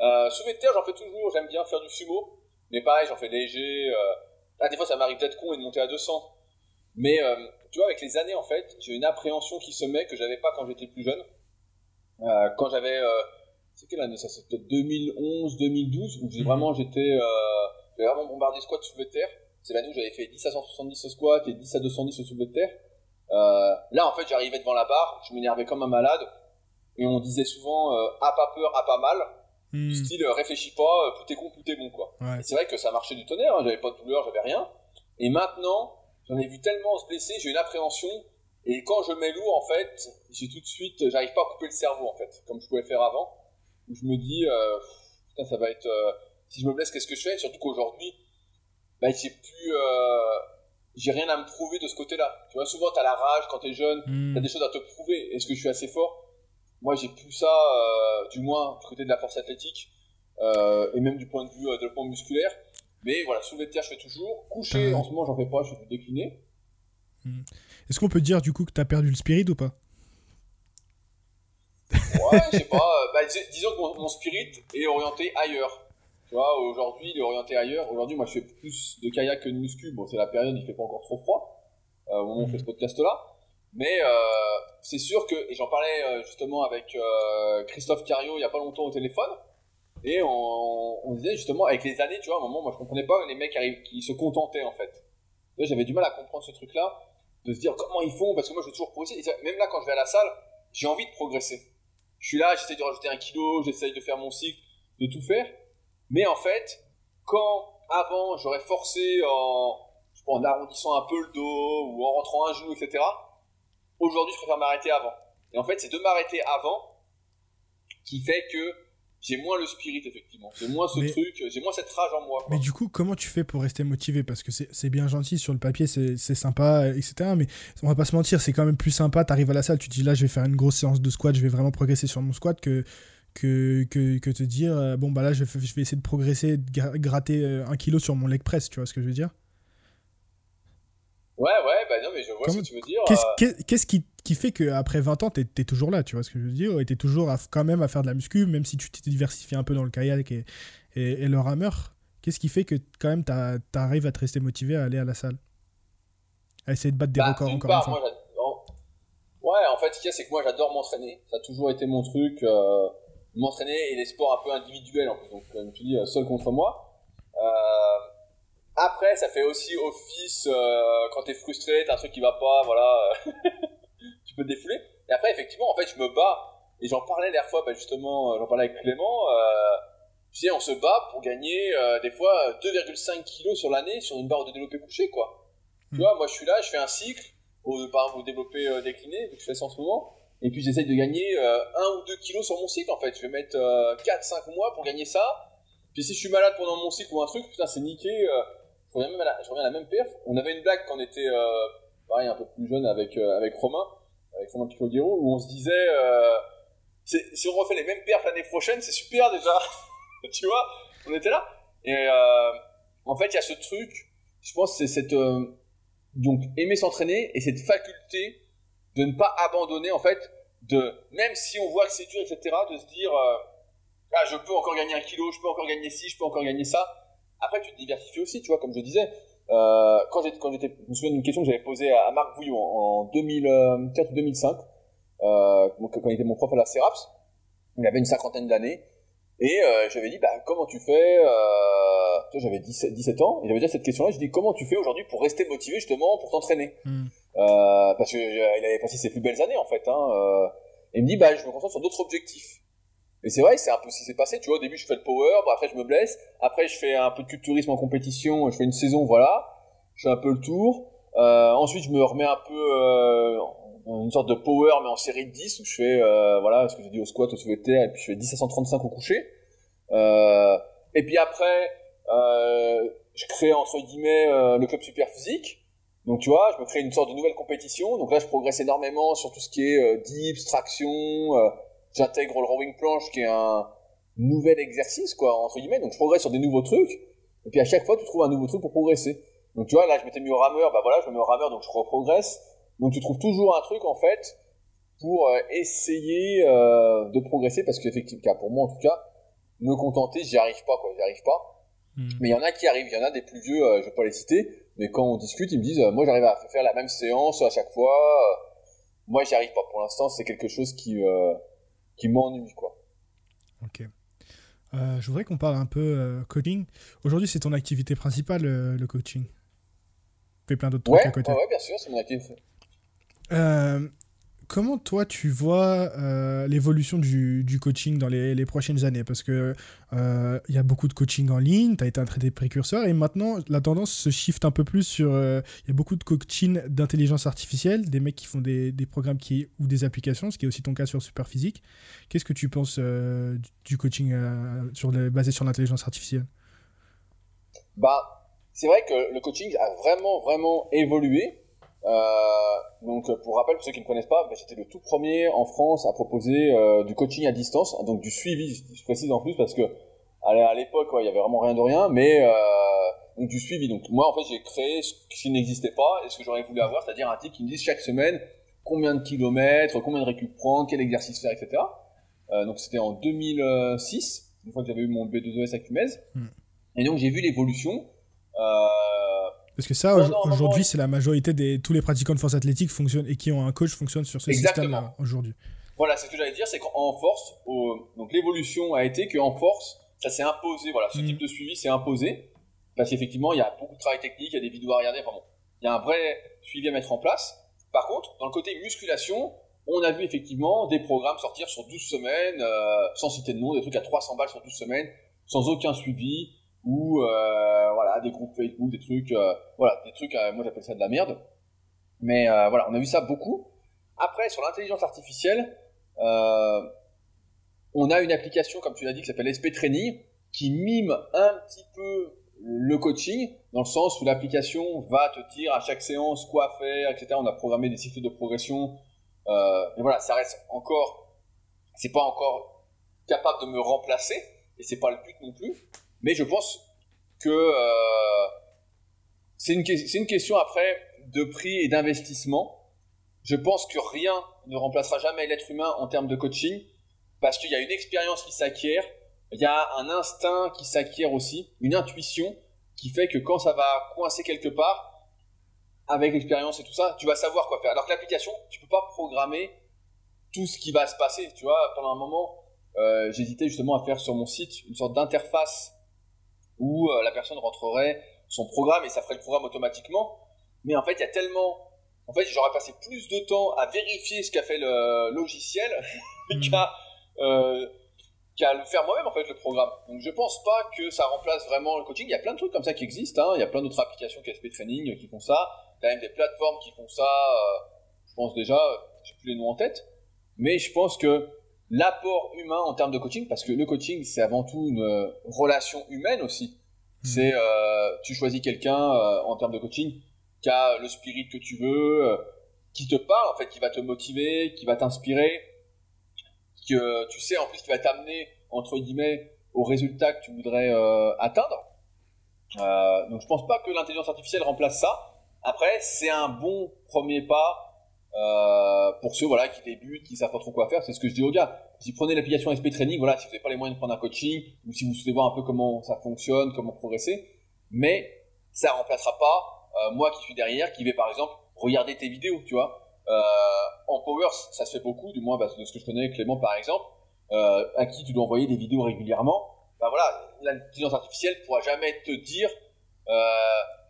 Euh, soulevé de terre j'en fais toujours, j'aime bien faire du sumo. Mais pareil, j'en fais léger. Euh... Ah, des fois, ça m'arrive d'être con et de monter à 200. Mais euh, tu vois, avec les années, en fait, j'ai une appréhension qui se met que j'avais pas quand j'étais plus jeune. Euh, quand j'avais. C'est quelle année ça C'est peut-être 2011, 2012, où j'ai mhm. vraiment, j'étais. j'avais vraiment bombardé squat soulevé de terre. C'est l'année où j'avais fait 10 à 170 au squat et 10 à 210 au soulevé de terre. là, en fait, j'arrivais devant la barre, je m'énervais comme un malade. Et on disait souvent, a pas peur, a pas mal. Hmm. style, réfléchis pas, plus t'es con, plus t'es bon, quoi. c'est vrai que ça marchait du tonnerre, hein, j'avais pas de douleur, j'avais rien. Et maintenant, j'en ai vu tellement se blesser, j'ai une appréhension. Et quand je mets lourd, en fait, j'ai tout de suite, j'arrive pas à couper le cerveau, en fait, comme je pouvais faire avant. Où je me dis, euh, putain, ça va être, euh, si je me blesse, qu'est-ce que je fais? Surtout qu'aujourd'hui, bah, j'ai plus, euh, j'ai rien à me prouver de ce côté-là. Tu vois, souvent, t'as la rage quand t'es jeune, hmm. t'as des choses à te prouver. Est-ce que je suis assez fort? Moi, j'ai plus ça, euh, du moins du côté de la force athlétique euh, et même du point de vue euh, développement musculaire. Mais voilà, soulever de terre, je fais toujours. Coucher, en ce moment, j'en fais pas, je fais du décliné. Hmm. Est-ce qu'on peut dire du coup que tu as perdu le spirit ou pas? Ouais, je sais pas. Bah, disons que mon, spirit est orienté ailleurs. Tu vois, aujourd'hui, il est orienté ailleurs. Aujourd'hui, moi, je fais plus de kayak que de muscu. Bon, c'est la période, il fait pas encore trop froid au moment où on fait ce podcast-là. Mais euh, c'est sûr que, et j'en parlais euh, justement avec euh, Christophe Cario il y a pas longtemps au téléphone, et on, on, disait justement avec les années, tu vois, à un moment, moi je comprenais pas les mecs qui, qui se contentaient en fait. J'avais du mal à comprendre ce truc-là, de se dire comment ils font, parce que moi je veux toujours progresser. même là, quand je vais à la salle, j'ai envie de progresser. Je suis là, j'essaie de rajouter un kilo, j'essaye de faire mon cycle, de tout faire. Mais en fait, quand avant j'aurais forcé en, en arrondissant un peu le dos ou en rentrant un genou, etc., Aujourd'hui, je préfère m'arrêter avant. Et en fait, c'est de m'arrêter avant qui fait que j'ai moins le spirit, effectivement. J'ai moins ce truc, j'ai moins cette rage en moi. Mais du coup, comment tu fais pour rester motivé? Parce que c'est bien gentil sur le papier, c'est sympa, etc. Mais on va pas se mentir, c'est quand même plus sympa. Tu arrives à la salle, tu te dis là, je vais faire une grosse séance de squat, je vais vraiment progresser sur mon squat que. Que, que, que te dire, euh, bon, bah là, je vais, je vais essayer de progresser, de gratter euh, un kilo sur mon leg press, tu vois ce que je veux dire? Ouais, ouais, bah non, mais je vois ce que tu veux dire. Qu'est-ce euh. qui, qui, fait qu'après 20 ans, t'es es toujours là, tu vois ce que je veux dire? Et t'es toujours quand même à faire de la muscu, même si tu t'es diversifié un peu dans le kayak et, et, le rameur. Qu'est-ce qui fait que quand même t'arrives à te rester motivé à aller à la salle? À essayer de battre des bah, records encore une fois Ouais, en fait, ce qu'il y a, c'est que moi j'adore m'entraîner. Ça a toujours été mon truc, euh, m'entraîner et les sports un peu individuels en plus. Donc, comme tu dis, euh, seul contre moi. Euh, après, ça fait aussi office euh, quand t'es frustré, t'as un truc qui va pas, voilà, tu peux te défouler. Et après, effectivement, en fait, je me bats. Et j'en parlais la fois, bah, justement, euh, j'en parlais avec Clément. Euh, tu sais, on se bat pour gagner euh, des fois 2,5 kilos sur l'année sur une barre de développé couché, quoi. Tu hmm. vois, moi, je suis là, je fais un cycle, au, par exemple, au développé décliné, je fais ça en ce moment. Et puis, j'essaye de gagner 1 ou 2 kilos sur mon cycle, en fait. Je vais mettre 4-5 mois pour gagner ça. Puis si je suis malade pendant mon cycle ou un truc, putain, c'est niqué je reviens, à la, je reviens à la même perf. On avait une blague quand on était, euh, pareil, un peu plus jeune avec, euh, avec Romain, avec Romain Picoguero, où on se disait, euh, si on refait les mêmes perfs l'année prochaine, c'est super déjà. tu vois, on était là. Et euh, en fait, il y a ce truc, je pense, c'est cette, euh, donc, aimer s'entraîner et cette faculté de ne pas abandonner, en fait, de, même si on voit que c'est dur, etc., de se dire, ah, je peux encore gagner un kilo, je peux encore gagner ci, je peux encore gagner ça après, tu te diversifies aussi, tu vois, comme je disais. Euh, quand j'étais, quand j'étais, je me souviens d'une question que j'avais posée à, Marc Bouillon en, 2004 ou 2005, euh, quand il était mon prof à la CERAPS. Il avait une cinquantaine d'années. Et euh, j'avais dit, bah, comment tu fais euh, J'avais 17, 17 ans, et j'avais dit cette question-là, je dis, comment tu fais aujourd'hui pour rester motivé justement pour t'entraîner? Hmm. euh, Parce qu'il euh, avait passé ses plus belles années en fait. Hein, euh, et il me dit, bah, je me concentre sur d'autres objectifs. Et c'est vrai, c'est un peu ce qui s'est passé. Tu vois, au début, je fais le power, après, je me blesse. Après, je fais un peu de culturisme en compétition. Je fais une saison, voilà. Je fais un peu le tour. Euh, ensuite, je me remets un peu euh, une sorte de power, mais en série de 10, où je fais, euh, voilà, ce que j'ai dit au squat, au soulevé terre, et puis je fais 10 à 135 au coucher. Euh, et puis après, euh, je crée, entre guillemets, euh, le club super physique. Donc, tu vois, je me crée une sorte de nouvelle compétition. Donc là, je progresse énormément sur tout ce qui est dips, traction, j'intègre le rowing planche qui est un nouvel exercice, quoi, entre guillemets. Donc, je progresse sur des nouveaux trucs. Et puis, à chaque fois, tu trouves un nouveau truc pour progresser. Donc, tu vois, là, je m'étais mis au rameur, bah voilà, je me mets au rameur, donc je reprogresse. Donc, tu trouves toujours un truc, en fait, pour euh, essayer euh, de progresser, parce qu'effectivement, pour moi, en tout cas, me contenter, j'y arrive pas, quoi, j'y arrive pas. Hmm. Mais il y en a qui arrivent, il y en a des plus vieux, je vais pas les citer, mais quand on discute, ils me disent, moi j'arrive à faire la même séance à chaque fois. moi, j'y arrive pas. Pour l'instant, c'est quelque chose qui, qui m'ennuie, quoi. Ok. Euh, je voudrais qu'on parle un peu euh, coaching. Aujourd'hui, c'est ton activité principale, euh, le coaching. Tu fais plein d'autres trucs à côté. Ouais, bien sûr, c'est mon activité. Comment toi tu vois euh, l'évolution du, coaching dans les, prochaines années? Parce que euh, il y a beaucoup de coaching en ligne, tu as été un traité précurseur, et maintenant la tendance se shift un peu plus sur. Euh, il y a beaucoup de coaching d'intelligence artificielle, des mecs qui font des, des, programmes qui, ou des applications, ce qui est aussi ton cas sur Superphysique. Qu'est-ce que tu penses du coaching sur basé sur l'intelligence artificielle? Bah, c'est vrai que le coaching a vraiment, vraiment évolué. Euh, donc, pour rappel, pour ceux qui ne connaissent pas, ben, j'étais le tout premier en France à proposer euh, du coaching à distance, donc du suivi, je précise en plus parce que à l'époque, il y avait vraiment rien de rien, mais euh, donc du suivi. Donc moi, en fait, j'ai créé ce qui n'existait pas et ce que j'aurais voulu avoir, c'est-à-dire un type qui me dise chaque semaine combien de kilomètres, combien de récup prendre, quel exercice faire, etc. Euh, donc c'était en 2006, une fois que j'avais eu mon B2ES à Cumez. Et donc j'ai vu l'évolution. Euh, parce que ça, aujourd'hui, c'est la majorité des tous les pratiquants de force athlétique fonctionnent et qui ont un coach fonctionnent sur ce système-là aujourd'hui. Voilà, c'est ce que j'allais dire, c'est qu'en force, donc l'évolution a été qu'en force, ça s'est imposé. Voilà, ce mm. type de suivi s'est imposé parce qu'effectivement, il y a beaucoup de travail technique, il y a des vidéos à regarder. Enfin bon, il y a un vrai suivi à mettre en place. Par contre, dans le côté musculation, on a vu effectivement des programmes sortir sur 12 semaines, euh, sans citer de nom, des trucs à 300 balles sur 12 semaines, sans aucun suivi, ou euh, voilà des groupes Facebook, des trucs, euh, voilà des trucs. Euh, moi j'appelle ça de la merde. Mais voilà, on a vu ça beaucoup. Après sur l'intelligence artificielle, on a une application comme tu l'as dit qui s'appelle SP Training qui mime un petit peu le coaching dans le sens où l'application va te dire à chaque séance quoi faire, etc. On a programmé des cycles de progression. mais voilà, ça reste encore, c'est pas encore capable de me remplacer et c'est pas le but non plus. Mais je pense que euh, c'est une, une question après de prix et d'investissement. Je pense que rien ne remplacera jamais l'être humain en termes de coaching parce qu'il y a une expérience qui s'acquiert, il y a un instinct qui s'acquiert aussi, une intuition qui fait que quand ça va coincer quelque part, avec l'expérience et tout ça, tu vas savoir quoi faire. Alors que l'application, tu peux pas programmer tout ce qui va se passer. Tu vois, pendant un moment, euh, j'hésitais justement à faire sur mon site une sorte d'interface où euh, la personne rentrerait son programme et ça ferait le programme automatiquement. Mais en fait, il y a tellement. En fait, j'aurais passé plus de temps à vérifier ce qu'a fait le logiciel hmm. euh, qu'à le faire moi-même, en fait, le programme. Donc, je pense pas que ça remplace vraiment le coaching. Il y a plein de trucs comme ça qui existent. Hein. Il y a plein d'autres applications KSP Training qui font ça. Il y a même des plateformes qui font ça. Euh, je pense déjà, j'ai plus les noms en tête. Mais je pense que l'apport humain en termes de coaching, parce que le coaching, c'est avant tout une euh, relation humaine aussi. Hmm. C'est, euh, tu choisis quelqu'un euh, en termes de coaching qui a le spirit que tu veux, qui te parle en fait, qui va te motiver, qui va t'inspirer, que tu sais en plus qui va t'amener entre guillemets au résultat que tu voudrais atteindre. donc je pense pas que l'intelligence artificielle remplace ça. Après, c'est un bon premier pas euh, pour ceux voilà qui débutent, qui savent pas trop quoi faire, c'est ce que je dis aux gars. Si vous prenez l'application SP Training, voilà, si vous n'avez pas les moyens de prendre un coaching, ou si vous souhaitez voir un peu comment ça fonctionne, comment progresser, mais ça remplacera pas euh, moi qui suis derrière, qui vais par exemple regarder tes vidéos, tu vois. Euh, en Power, ça se fait beaucoup, du moins bah, de ce que je connais, Clément par exemple, euh, à qui tu dois envoyer des vidéos régulièrement. Bah voilà, l'intelligence artificielle pourra jamais te dire,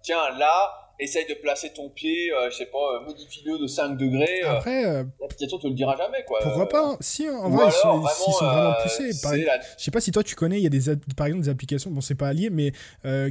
tiens là, essaye de placer ton pied, euh, je sais pas, euh, modifie-le de 5 degrés. Euh, Après, l'application te le dira jamais, quoi. Pourquoi pas Si, en vrai, ils sont, vraiment, poussés. Je sais pas si toi tu connais, il y a des, par exemple des applications, bon, c'est pas allié, mais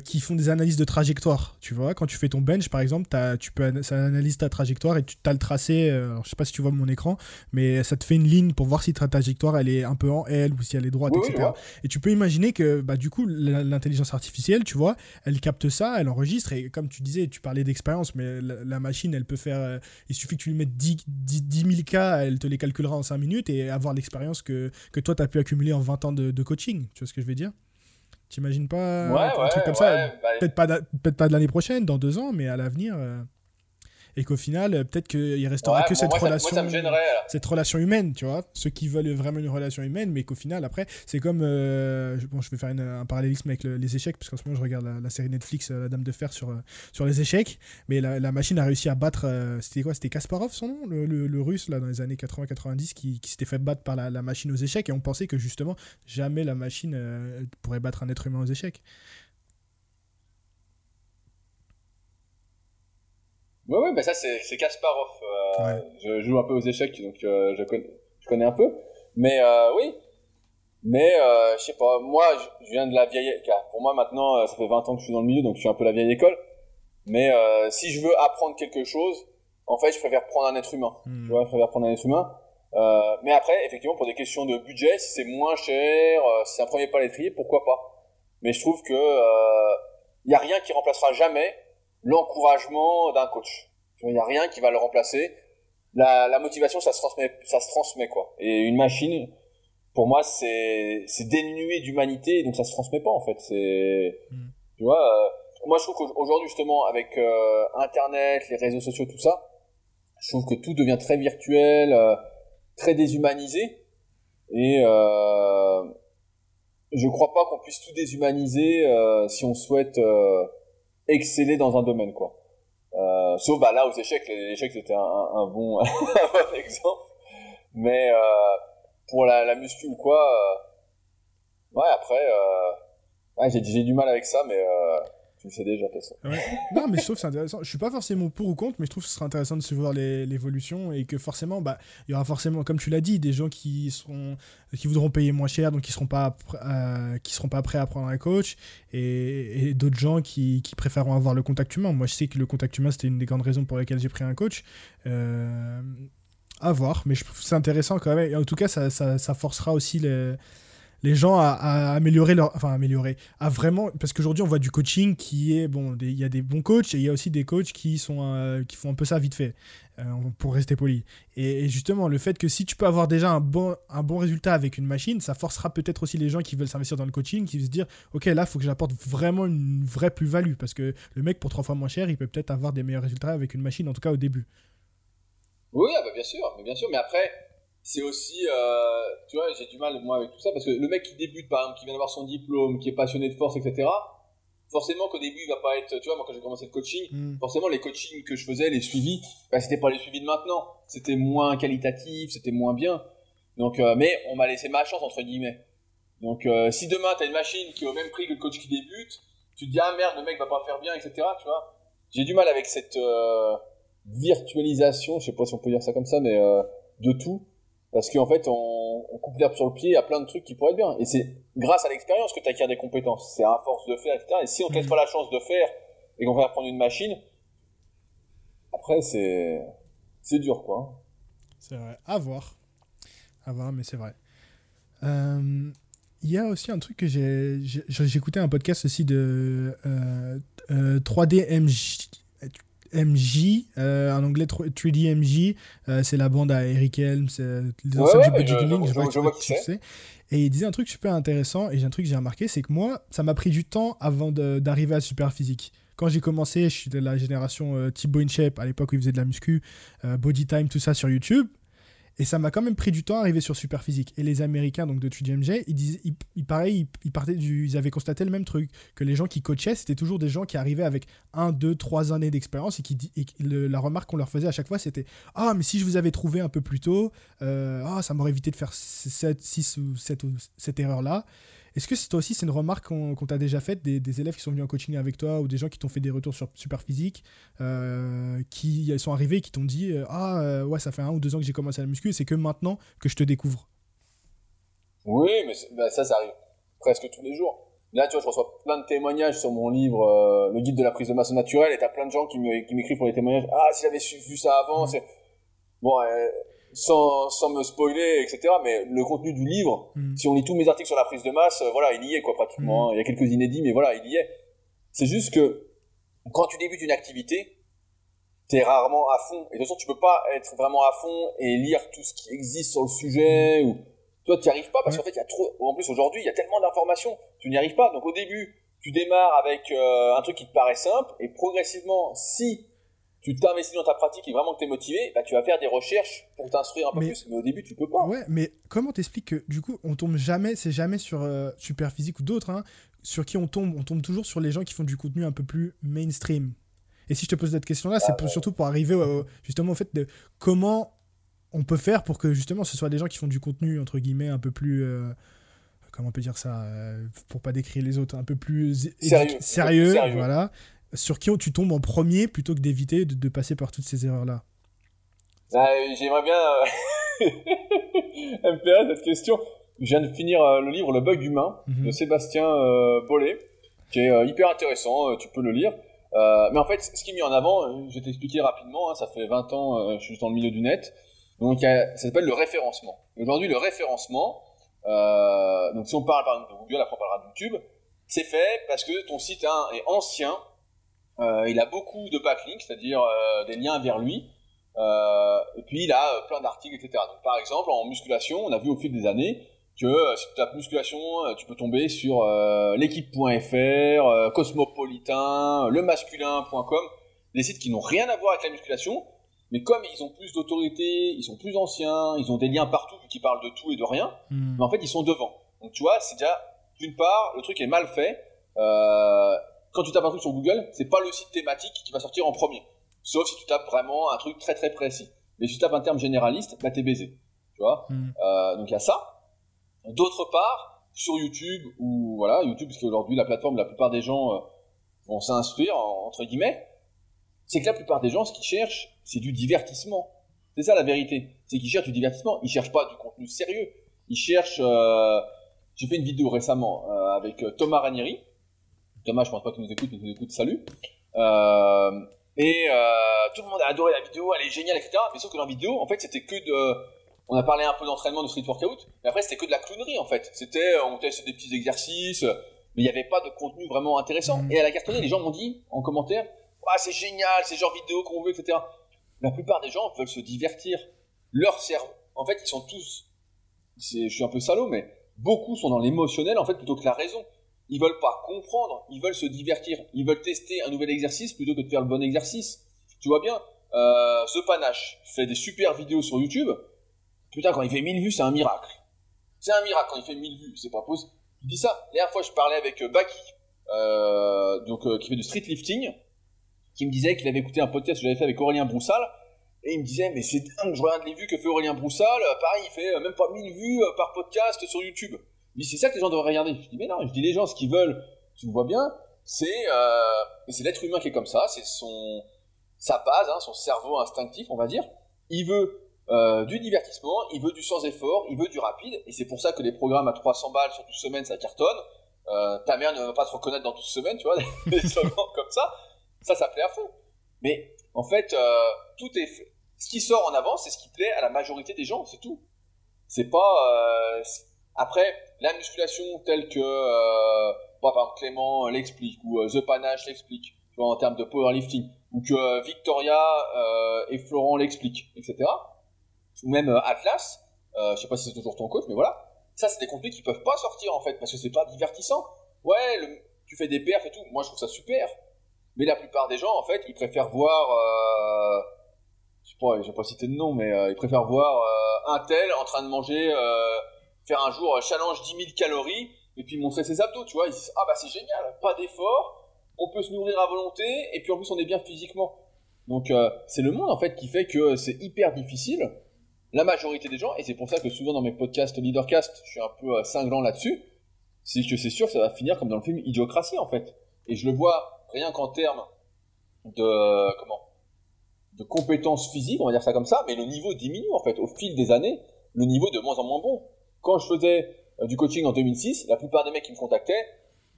qui font des analyses de trajectoire. Tu vois, quand tu fais ton bench, par exemple, as, tu peux, ça analyse ta trajectoire et tu as le tracé. je sais pas si tu vois mon écran, mais ça te fait une ligne pour voir si ta trajectoire elle est un peu en L ou si elle est droite, etc. et tu peux imaginer que, bah, du coup, l'intelligence artificielle, tu vois, elle capte ça, elle enregistre et comme tu disais, tu parlais d'expérience, mais la, machine, elle peut faire. Euh, il suffit que tu lui mettes 10, 10, 000 cas, elle te les calculera en 5 minutes et avoir l'expérience que, que toi, tu as pu accumuler en 20 ans de, coaching. Tu vois ce que je veux dire? T'imagines pas un truc comme ça? bah, Peut-être pas, peut pas de l'année prochaine, dans deux ans, mais à l'avenir. Euh. Et qu'au final, peut-être qu'il restera que cette relation, cette relation humaine, tu vois, ceux qui veulent vraiment une relation humaine, mais qu'au final, après, c'est comme, bon, je vais faire un parallélisme avec les échecs, parce qu'en ce moment, je regarde la, série Netflix, La Dame de Fer sur sur les échecs, mais la, machine a réussi à battre, c'était quoi, c'était Kasparov son nom, le, le, russe là dans les années 80-90 qui, qui s'était fait battre par la, la, machine aux échecs, et on pensait que justement jamais la machine pourrait battre un être humain aux échecs. Ouais, ouais, bah ça c'est Kasparov. Euh, je joue un peu aux échecs, donc euh, je, connais, je connais un peu. Mais euh, oui, mais je sais pas, moi je, viens de la vieille... Pour moi maintenant, ça fait 20 ans que je suis dans le milieu, donc je suis un peu la vieille école. Mais si je veux apprendre quelque chose, en fait, je préfère prendre un être humain. Hmm. Tu vois, je préfère prendre un être humain. mais après, effectivement, pour des questions de budget, si c'est moins cher, si c'est un premier pas l'étrier, pourquoi pas. Mais je trouve que il n'y a rien qui remplacera jamais l'encouragement d'un coach. Il n'y a rien qui va le remplacer. La, la, motivation, ça se transmet, ça se transmet quoi. Et une machine, pour moi, c'est c'est dénué d'humanité, donc ça se transmet pas en fait. C'est, hmm. tu vois. Euh, moi, je trouve qu'aujourd'hui justement, avec euh, Internet, les réseaux sociaux, tout ça, je trouve que tout devient très virtuel, euh, très déshumanisé, et euh, je crois pas qu'on puisse tout déshumaniser si on souhaite exceller dans un domaine, quoi. Euh, sauf bah, là aux échecs, les échecs c'était un, bon, exemple. Mais euh, pour la, muscu ou quoi, euh, ouais après, ouais, j'ai, j'ai du mal avec ça, mais tu le sais déjà, de toute façon. non, mais je trouve c'est intéressant. Je suis pas forcément pour ou contre, mais je trouve que ce serait intéressant de suivre l'évolution et que forcément, bah, il y aura forcément, comme tu l'as dit, des gens qui seront, qui voudront payer moins cher, donc qui seront pas, euh, qui seront pas prêts à prendre un coach, et, et d'autres gens qui, qui, préféreront avoir le contact humain. Moi, je sais que le contact humain, c'était une des grandes raisons pour lesquelles j'ai pris un coach. Euh, à voir, mais je trouve c'est intéressant quand même. Et en tout cas, ça, ça, ça forcera aussi les les gens à, améliorer leur enfin améliorer à vraiment parce qu'aujourd'hui on voit du coaching qui est bon il y a des bons coachs et il y a aussi des coachs qui sont euh, qui font un peu ça vite fait euh, pour rester poli. Et, justement le fait que si tu peux avoir déjà un bon un bon résultat avec une machine ça forcera peut-être aussi les gens qui veulent s'investir dans le coaching qui se dire ok là faut que j'apporte vraiment une vraie plus value parce que le mec pour trois fois moins cher il peut peut-être avoir des meilleurs résultats avec une machine en tout cas au début. Oui ah bah bien sûr mais bien sûr mais après c'est aussi, euh, tu vois, j'ai du mal moi avec tout ça parce que le mec qui débute, par exemple, qui vient d'avoir son diplôme, qui est passionné de force, etc. Forcément qu'au début il va pas être, tu vois, moi quand j'ai commencé le coaching, hmm. forcément les coachings que je faisais, les suivis, bah, c'était pas les suivis de maintenant, c'était moins qualitatif, c'était moins bien. Donc, euh, mais on m'a laissé ma chance entre guillemets. Donc, euh, si demain t'as une machine qui est au même prix que le coach qui débute, tu te dis ah merde le mec va pas faire bien, etc. Tu vois, j'ai du mal avec cette euh, virtualisation, je sais pas si on peut dire ça comme ça, mais euh, de tout parce qu'en fait, on, on coupe l'herbe sur le pied à plein de trucs qui pourraient être bien. Et c'est grâce à l'expérience que tu acquiers des compétences. C'est à force de faire, etc. Et si on te laisse mm. pas la chance de faire et qu'on va prendre une machine, après, c'est, c'est dur, quoi. C'est vrai. À voir. À voir, mais c'est vrai. Euh, il y a aussi un truc que j'ai. J'ai écouté un podcast aussi de euh, euh, 3DMJ MJ, euh, en anglais 3D MJ, euh, c'est la bande à Eric Helms, les anciens du Budget je, je, vois qui c'est. Et il disait un truc super intéressant, et j'ai un truc que j'ai remarqué, c'est que moi, ça m'a pris du temps avant d'arriver à Super Physique. Quand j'ai commencé, je suis de la génération euh, Thibaut InShape, à l'époque où il faisait de la muscu, euh, Body Time, tout ça sur YouTube. Et ça m'a quand même pris du temps à arriver sur Super Physique. Et les Américains donc de 3DMJ, ils, disaient, ils, ils, partaient ils avaient constaté le même truc. Que les gens qui coachaient, c'était toujours des gens qui arrivaient avec 1, 2, 3 années d'expérience et qui la remarque qu'on leur faisait à chaque fois, c'était Ah, mais si je vous avais trouvé un peu plus tôt, euh, ah, ça m'aurait évité de faire 7, 6 ou 7 cette erreur-là. Est-ce que toi aussi, c'est une remarque qu'on t'a déjà faite des, élèves qui sont venus en coaching avec toi ou des gens qui t'ont fait des retours sur Super Physique, euh, qui sont arrivés et qui t'ont dit euh, Ah, euh, ouais, ça fait un ou deux ans que j'ai commencé à la muscu, c'est que maintenant que je te découvre? Oui, mais bah, ça, ça arrive presque tous les jours. Là, tu vois, je reçois plein de témoignages sur mon livre, Le guide de la prise de masse naturelle, et t'as plein de gens qui m'écrivent pour les témoignages Ah, si j'avais vu ça avant, c'est. Bon, sans, sans me spoiler, etc. Mais le contenu du livre, mm. si on lit tous mes articles sur la prise de masse, euh, voilà, il y est, quoi, pratiquement. Mm. Il y a quelques inédits, mais voilà, il y est. C'est juste que, quand tu débutes une activité, t'es rarement à fond. Et de toute façon, tu peux pas être vraiment à fond et lire tout ce qui existe sur le sujet, mm. ou, toi, tu n'y arrives pas parce qu'en fait, il y a trop, en plus, aujourd'hui, il y a tellement d'informations, tu n'y arrives pas. Donc, au début, tu démarres avec euh, un truc qui te paraît simple, et progressivement, si tu t'investis dans ta pratique et vraiment que tu es motivé, bah, tu vas faire des recherches pour t'instruire un peu plus. Mais au début, tu peux pas. Ouais, mais comment t'expliques que du coup, on tombe jamais, c'est jamais sur euh, Superphysique ou d'autres, hein, sur qui on tombe? On tombe toujours sur les gens qui font du contenu un peu plus mainstream. Et si je te pose cette question-là, c'est ah, surtout pour arriver justement au fait de comment on peut faire pour que justement ce soit des gens qui font du contenu, entre guillemets, un peu plus. Euh, comment on peut dire ça euh, Pour pas décrire les autres, un peu plus sérieux, sérieux, voilà sur qui tu tombes en premier plutôt que d'éviter de, passer par toutes ces erreurs-là bah, J'aimerais bien euh, me faire cette question. Je viens de finir euh, le livre Le bug humain mhm. de Sébastien euh, Bollet, qui est hyper intéressant, tu peux le lire. mais en fait, ce qui est mis en avant, je vais t'expliquer rapidement, hein, ça fait 20 ans, je suis dans le milieu du net, donc ça s'appelle le référencement. Aujourd'hui, le référencement, donc si on parle par exemple de Google, après on parlera de YouTube, c'est fait parce que ton site hein, est ancien, euh, il a beaucoup de backlinks, c'est-à-dire euh, des liens vers lui. Euh, et puis il a plein d'articles, etc. Donc, par exemple, en musculation, on a vu au fil des années que si tu tapes musculation, tu peux tomber sur l'équipe.fr, Cosmopolitain, lemasculin.com, des sites qui n'ont rien à voir avec la musculation, mais comme ils ont plus d'autorité, ils sont plus anciens, ils ont des liens partout qui parlent de tout et de rien, hmm. mais en fait ils sont devant. Donc tu vois, c'est déjà d'une part le truc est mal fait. Euh, quand tu tapes un truc sur Google, c'est pas le site thématique qui va sortir en premier. Sauf si tu tapes vraiment un truc très très précis. Mais si tu tapes un terme généraliste, bah t'es baisé. Tu vois hmm. euh, Donc il y a ça. D'autre part, sur YouTube, ou voilà, YouTube, parce qu'aujourd'hui la plateforme, la plupart des gens euh, vont s'instruire, entre guillemets, c'est que la plupart des gens, ce qu'ils cherchent, c'est du divertissement. C'est ça la vérité. C'est qu'ils cherchent du divertissement. Ils cherchent pas du contenu sérieux. Ils cherchent... Euh... J'ai fait une vidéo récemment euh, avec Thomas Ranieri, Thomas, je pense pas qu'il nous écoute, mais il nous écoute, salut. Euh, et euh, tout le monde a adoré la vidéo, elle est géniale, etc. Mais sauf que dans la vidéo, en fait, c'était que de... On a parlé un peu d'entraînement, de street workout, mais après, c'était que de la clownerie, en fait. C'était, on testait des petits exercices, mais il n'y avait pas de contenu vraiment intéressant. Mm. Et à la cartonnée, les gens m'ont dit, en commentaire, ah, c'est génial, c'est genre vidéo qu'on veut, etc. La plupart des gens veulent se divertir. Leur cerveau, en fait, ils sont tous, je suis un peu salaud, mais beaucoup sont dans l'émotionnel, en fait, plutôt que la raison ils veulent pas comprendre, ils veulent se divertir, ils veulent tester un nouvel exercice plutôt que de faire le bon exercice. Tu vois bien, euh, The Panache fait des super vidéos sur YouTube. Putain, quand il fait 1000 vues, c'est un miracle. C'est un miracle quand il fait 1000 vues, c'est pas possible. Tu dis ça. La dernière fois, je parlais avec euh, Baki, euh, donc euh, qui fait du street lifting, qui me disait qu'il avait écouté un podcast que j'avais fait avec Aurélien Broussal, et il me disait, mais c'est dingue, je regarde les vues que fait Aurélien Broussal, pareil, il fait même pas 1000 vues par podcast sur YouTube dit c'est ça que les gens devraient regarder. Je dis mais non, je dis les gens ce qu'ils veulent, tu le vois bien, c'est euh, l'être humain qui est comme ça, c'est son sa base, hein, son cerveau instinctif, on va dire. Il veut euh, du divertissement, il veut du sans effort, il veut du rapide, et c'est pour ça que les programmes à 300 balles sur 12 semaines, ça cartonne. Euh, ta mère ne va pas te reconnaître dans 12 semaines, tu vois, des comme ça. Ça, ça plaît à fond. Mais en fait, euh, tout est. Ce qui sort en avant, c'est ce qui plaît à la majorité des gens, c'est tout. C'est pas. Euh, après, la musculation telle que euh, par exemple Clément l'explique ou euh, The Panache l'explique, en termes de powerlifting, ou que euh, Victoria euh, et Florent l'expliquent, etc. Ou même Atlas, je sais pas si c'est toujours ton coach, mais voilà. Ça, c'est des contenus qui peuvent pas sortir en fait parce que c'est pas divertissant. Ouais, tu fais des perfs et tout. Moi, je trouve ça super. Mais la plupart des gens, en fait, ils préfèrent voir je sais pas, je vais pas citer de nom, mais ils préfèrent voir un tel en train de manger faire un jour euh, challenge 10 000 calories et puis montrer ses abdos, tu vois. Ils disent, ah bah c'est génial, pas d'effort, on peut se nourrir à volonté et puis en plus on est bien physiquement. Donc euh, c'est le monde en fait qui fait que c'est hyper difficile. La majorité des gens, et c'est pour ça que souvent dans mes podcasts Leadercast, je suis un peu euh, cinglant là-dessus, c'est que c'est sûr ça va finir comme dans le film Idiocratie en fait. Et je le vois rien qu'en termes de comment de compétences physiques, on va dire ça comme ça, mais le niveau diminue en fait au fil des années, le niveau est de moins en moins bon quand je faisais euh, du coaching en 2006, la plupart des mecs qui me contactaient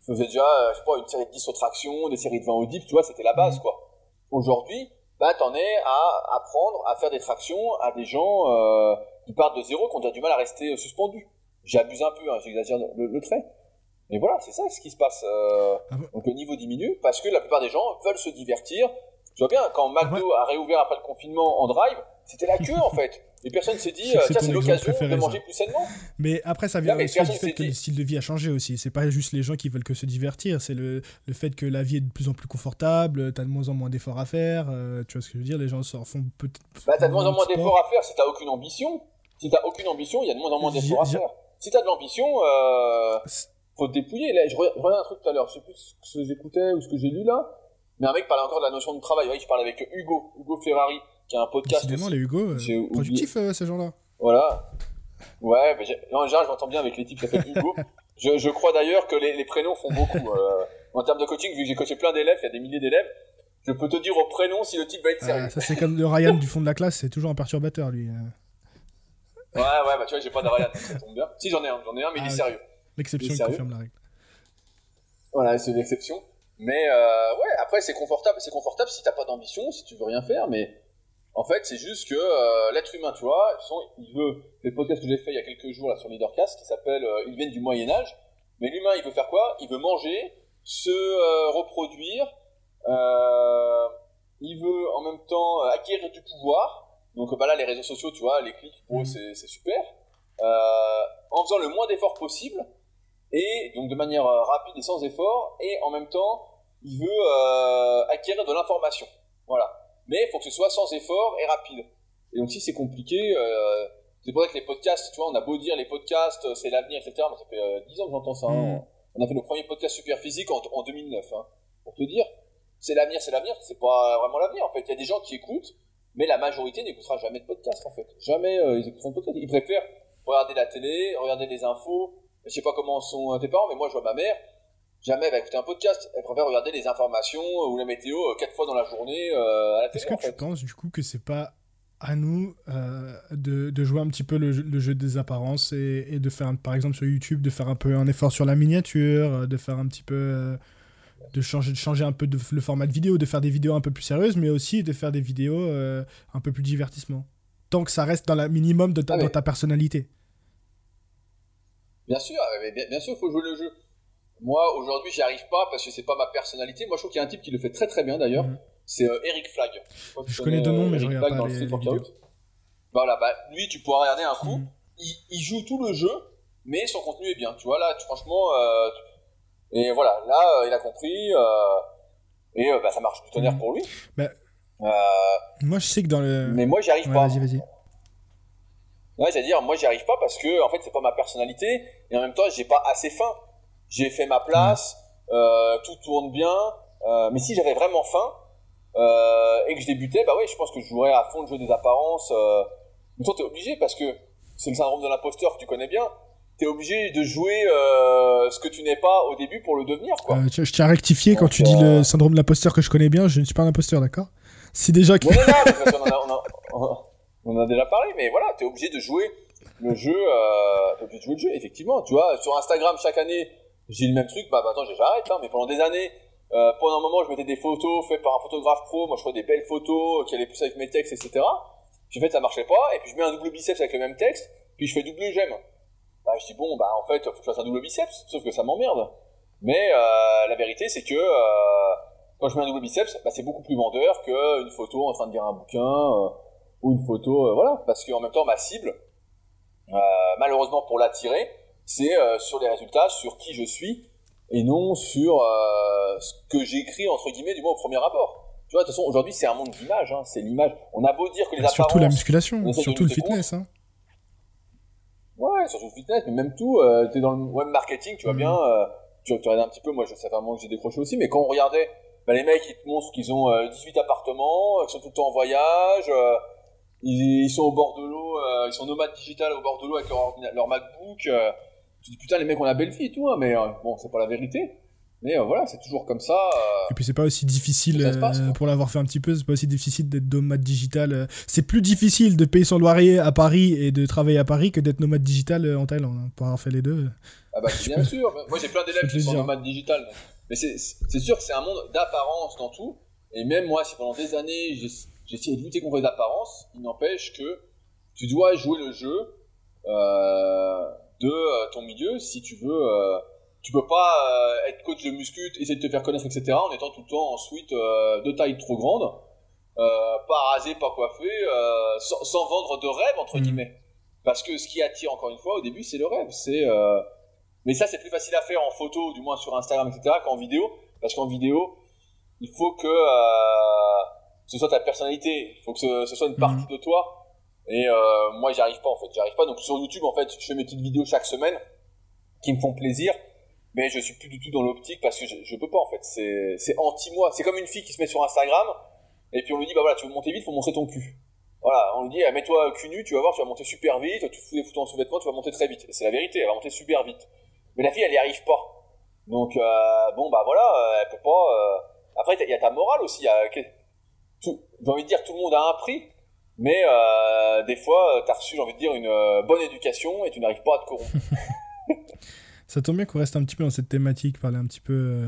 faisaient déjà, euh, je sais pas, une série de 10 sur traction, des séries de 20 au tu vois, c'était la base, mhm. quoi. Aujourd'hui, bah, t'en es à apprendre à faire des tractions à des gens euh, qui partent de zéro, qui ont du mal à rester suspendus. J'abuse un peu, hein, j'exagère le, trait. Mais voilà, c'est ça ce qui se passe. Ah donc le niveau diminue parce que la plupart des gens veulent se divertir, Tu vois bien, quand McDo a réouvert après le confinement en drive, c'était la queue en fait. Et personne s'est dit, tiens, c'est l'occasion de manger plus sainement. Mais après, ça vient aussi du fait que le style de vie a changé aussi. C'est pas juste les gens qui veulent que se divertir, c'est le, le, fait que la vie est de plus en plus confortable, t'as de moins en moins d'efforts à faire. Euh, tu vois ce que je veux dire Les gens s'en font peut-être. Bah, t'as de moins en moins d'efforts à faire si t'as aucune ambition. Si t'as aucune ambition, il y a de moins en moins d'efforts à faire. Si t'as de l'ambition, euh, faut te dépouiller. Là, je regarde un truc tout à l'heure, je sais plus ce que j'écoutais ou ce que j'ai lu là. Mais un mec parlait encore de la notion de travail. Ouais, je parlais avec Hugo, Hugo Ferrari qui a un podcast. Décidément, les Hugo, euh, productifs euh, ces gens-là. Voilà. Ouais, mais en général, je m'entends bien avec les types qui s'appellent Hugo. je, je, crois d'ailleurs que les, les, prénoms font beaucoup. Euh, en termes de coaching, vu que j'ai coaché plein d'élèves, il y a des milliers d'élèves, je peux te dire au prénom si le type va être sérieux. ça, c'est comme le Ryan du fond de la classe, c'est toujours un perturbateur, lui. Ouais, ouais, bah tu vois, j'ai pas de Ryan, ça tombe bien. Si, j'en ai un, j'en ai un, mais il est ah, sérieux. L'exception confirme la règle. Voilà, c'est l'exception. Mais euh, ouais, après, c'est confortable. C'est confortable si t'as pas d'ambition, si tu veux rien faire, mais en fait, c'est juste que euh, l'être humain, tu vois, il veut. Les podcasts que j'ai fait il y a quelques jours là sur Leadercast, qui s'appelle euh, Ils viennent du Moyen Âge. Mais l'humain, il veut faire quoi? Il veut manger, se euh, reproduire. il veut en même temps acquérir du pouvoir. Donc bah là, les réseaux sociaux, tu vois, les clics pour c'est super. en faisant le moins d'efforts possible et donc de manière rapide et sans effort. Et en même temps, il veut acquérir de l'information. Voilà mais il faut que ce soit sans effort et rapide. Et donc si c'est compliqué, euh, c'est pour ça que les podcasts, tu vois, on a beau dire les podcasts, c'est l'avenir, etc. Mais ça fait euh, 10 ans que j'entends ça. Hein. Mm. On a fait le premier podcast super physique en, en 2009. Hein, pour te dire, c'est l'avenir, c'est l'avenir. C'est pas vraiment l'avenir en fait. Il y a des gens qui écoutent, mais la majorité n'écoutera jamais de podcast en fait. Jamais euh, ils écouteront de podcast. Ils préfèrent regarder la télé, regarder des infos. Je sais pas comment sont tes parents, mais moi je vois ma mère jamais elle va écouter un podcast. Elle préfère regarder les informations ou la météo euh, quatre fois dans la journée euh, à la. Est-ce que tu penses du coup que c'est pas à nous euh, de, de, jouer un petit peu le, jeu des apparences et, et, de faire, par exemple sur YouTube, de faire un peu un effort sur la miniature, de faire un petit peu. de, changer, de changer un peu de, le format de vidéo, de faire des vidéos un peu plus sérieuses, mais aussi de faire des vidéos un peu plus divertissement. Tant que ça reste dans le minimum de ta, ah dans ta personnalité. Bien sûr, bien, bien sûr, il faut jouer le jeu. Moi, aujourd'hui, j'y arrive pas parce que c'est pas ma personnalité. Moi, je trouve qu'il y a un type qui le fait très très bien d'ailleurs. Mhm. C'est euh, Eric Flag. Je, connais deux noms, mais je regarde pas les, les Voilà, bah, lui, tu pourras regarder un coup. Mhm. Il, joue tout le jeu, mais son contenu est bien. Tu vois, là, franchement. Euh, et voilà, là, euh, il a compris. et bah, ça marche du tonnerre mhm. pour lui. Bah, moi, je sais que dans le. Mais moi, j'y arrive pas. Vas-y, vas-y. Ouais, j'allais dire, moi, j'y arrive pas parce que, en fait, c'est pas ma personnalité. Et en même temps, j'ai pas assez faim j'ai fait ma place, euh, tout tourne bien. Euh, mais si j'avais vraiment faim euh, et que je débutais, bah oui, je pense que je jouerais à fond le jeu des apparences. Euh. Mais toi, t'es obligé parce que c'est le syndrome de l'imposteur que tu connais bien. T'es obligé de jouer euh, ce que tu n'es pas au début pour le devenir. Quoi. Euh, je tiens à rectifier quand tu dis le syndrome de l'imposteur que je connais bien. Je ne suis pas un imposteur, d'accord? Si déjà. Que... Non, non, non, on, a, on, a, on, a, déjà parlé, mais voilà, t'es obligé de jouer le jeu. Euh, t'es obligé de jouer le jeu, effectivement. Tu vois, sur Instagram chaque année j'ai le même truc, bah, bah attends, j'arrête, hein, mais pendant des années, euh, pendant un moment, je mettais des photos faites par un photographe pro, moi je fais des belles photos euh, qui allaient plus avec mes textes, etc. Puis en fait, ça marchait pas, et puis je mets un double biceps avec le même texte, puis je fais double j'aime. Bah, je dis bon, bah en fait, faut que je fasse un double biceps, sauf que ça m'emmerde. Mais euh, la vérité, c'est que euh, quand je mets un double biceps, bah, c'est beaucoup plus vendeur qu'une photo en train de lire un bouquin euh, ou une photo, euh, voilà, parce qu'en même temps, ma cible, malheureusement pour l'attirer, c'est euh, sur les résultats, sur qui je suis, et non sur euh, ce que j'écris entre guillemets du moins au premier rapport. Tu vois, de toute façon, aujourd'hui, c'est un monde d'image, hein, c'est l'image. On a beau dire que les apparences... Surtout la musculation, surtout le fitness. Hein. Ouais, surtout le fitness, mais même tout. Euh, tu es dans le web marketing, tu vois mm. bien. Euh, tu, tu regardes un petit peu, moi, je, fait un moment que j'ai décroché aussi, mais quand on regardait, bah, les mecs, ils te montrent qu'ils ont 18 appartements, qu'ils sont tout le temps en voyage, ils, ils, sont au bord de l'eau, ils sont nomades digital au bord de l'eau avec leur, leur MacBook tu dis putain les mecs on a belle vie et tout hein, mais euh, bon c'est pas la vérité. Mais euh, voilà c'est toujours comme ça euh, et puis c'est pas aussi difficile pour l'avoir fait un petit peu c'est pas aussi difficile d'être nomade digital c'est plus difficile de payer son loyer à Paris et de travailler à Paris que d'être nomade digital en Thaïlande hein, pour avoir fait les deux. Ah bah bien sûr moi j'ai plein d'élèves qui sont nomades digital mais c'est sûr que c'est un monde d'apparence dans tout. Et même moi si pendant des années j'ai essayé de lutter contre les apparences il n'empêche que tu dois jouer le jeu euh, de euh, ton milieu si tu veux euh, tu peux pas être coach de muscu, essayer de te faire connaître, etc. en étant tout le temps ensuite de taille trop grande, pas rasé, pas coiffé, sans, vendre de rêve entre mmh. guillemets. Parce que ce qui attire encore une fois au début, c'est le rêve. C'est mais ça, c'est plus facile à faire en photo, du moins sur Instagram, etc., qu'en vidéo. Parce qu'en vidéo, il faut que euh, ce soit ta personnalité. Il faut que ce, soit une partie mhm. de toi. Et euh, moi, j'y arrive pas, en fait. J'y arrive pas. Donc, sur YouTube, en fait, je fais mes petites vidéos chaque semaine qui me font plaisir. Mais je suis plus du tout dans l'optique parce que je, je peux pas, en fait. C'est anti-moi. C'est comme une fille qui se met sur Instagram. Et puis, on lui dit, bah voilà, tu veux monter vite, faut montrer ton cul. Voilà, on lui dit, eh, mets-toi cul nu, tu vas voir, tu vas monter super vite. Tu fous des photos en sous-vêtements, tu vas monter très vite. Et c'est la vérité, elle va monter super vite. Mais la fille, elle y arrive pas. Donc, euh, bon, bah voilà, euh, elle peut pas. Euh... Après, il y a ta morale aussi. J'ai envie de dire, tout le monde a un prix. Mais euh, des fois, tu as reçu, j'ai envie de dire, une euh, bonne éducation et tu n'arrives pas à te corrompre. Ça tombe bien qu'on reste un petit peu dans cette thématique, parler un petit peu.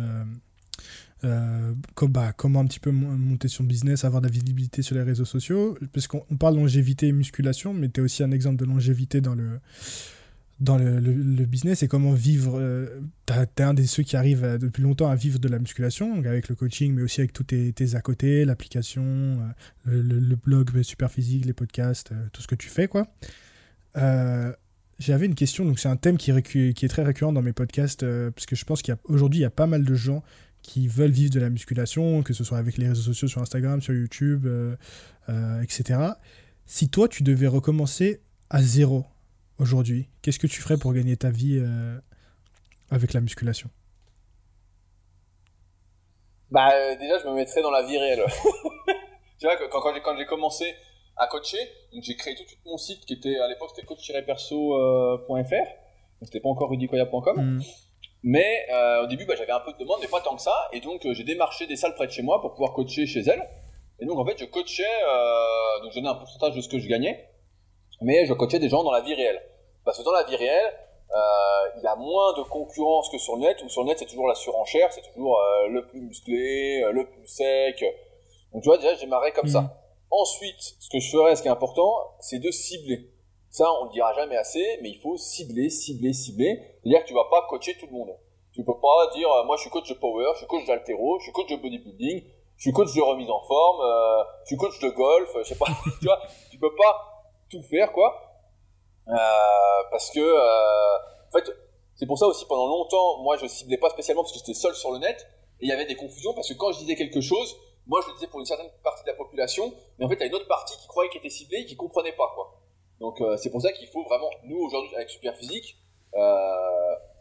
Euh, comme, bah, comment un petit peu monter son business, avoir de la visibilité sur les réseaux sociaux. Parce qu'on parle longévité et musculation, mais tu es aussi un exemple de longévité dans le, dans le, le, business et comment vivre. Euh, tu es un des ceux qui arrivent depuis longtemps à vivre de la musculation, avec le coaching, mais aussi avec tous tes, tes à côté, l'application, euh, le, blog super physique, les podcasts, euh, tout ce que tu fais, quoi. J'avais une question, donc c'est un thème qui, qui, est très récurrent dans mes podcasts, parce que je pense qu'aujourd'hui, il y a pas mal de gens qui veulent vivre de la musculation, que ce soit avec les réseaux sociaux sur Instagram, sur YouTube, etc. Si toi, tu devais recommencer à zéro, aujourd'hui, qu'est-ce que tu ferais pour gagner ta vie euh, avec la musculation? Bah euh, déjà, je me mettrais dans la vie réelle. tu vois, quand, quand j'ai commencé à coacher, j'ai créé tout, mon site qui était à l'époque c'était coach-perso.fr, donc c'était pas encore rudicoya.com. Hmm. Mais euh, au début, bah, j'avais un peu de demandes, mais pas tant que ça. Et donc, j'ai démarché des salles près de chez moi pour pouvoir coacher chez elles. Et donc, en fait, je coachais, donc je donnais un pourcentage de ce que je gagnais mais je coachais des gens dans la vie réelle. Parce que dans la vie réelle, euh, il y a moins de concurrence que sur le net, où sur le net c'est toujours la surenchère, c'est toujours euh, le plus musclé, euh, le plus sec. Donc tu vois, déjà j'ai marré comme ça. Mm. Ensuite, ce que je ferais, ce qui est important, c'est de cibler. Ça, on le dira jamais assez, mais il faut cibler, cibler, cibler. C'est-à-dire que tu vas pas coacher tout le monde. Tu peux pas dire, moi je suis coach de power, je suis coach d'altéro, je suis coach de bodybuilding, je suis coach de remise en forme, je suis coach de golf, je sais pas. tu vois, tu peux pas tout faire, quoi. Euh, parce que, euh, en fait, c'est pour ça aussi, pendant longtemps, moi, je ciblais pas spécialement parce que j'étais seul sur le net. Et il y avait des confusions parce que quand je disais quelque chose, moi, je le disais pour une certaine partie de la population, mais en fait, il y a une autre partie qui croyait qu'il était ciblé et qui comprenait pas, quoi. Donc, euh, c'est pour ça qu'il faut vraiment, nous, aujourd'hui, avec Superphysique,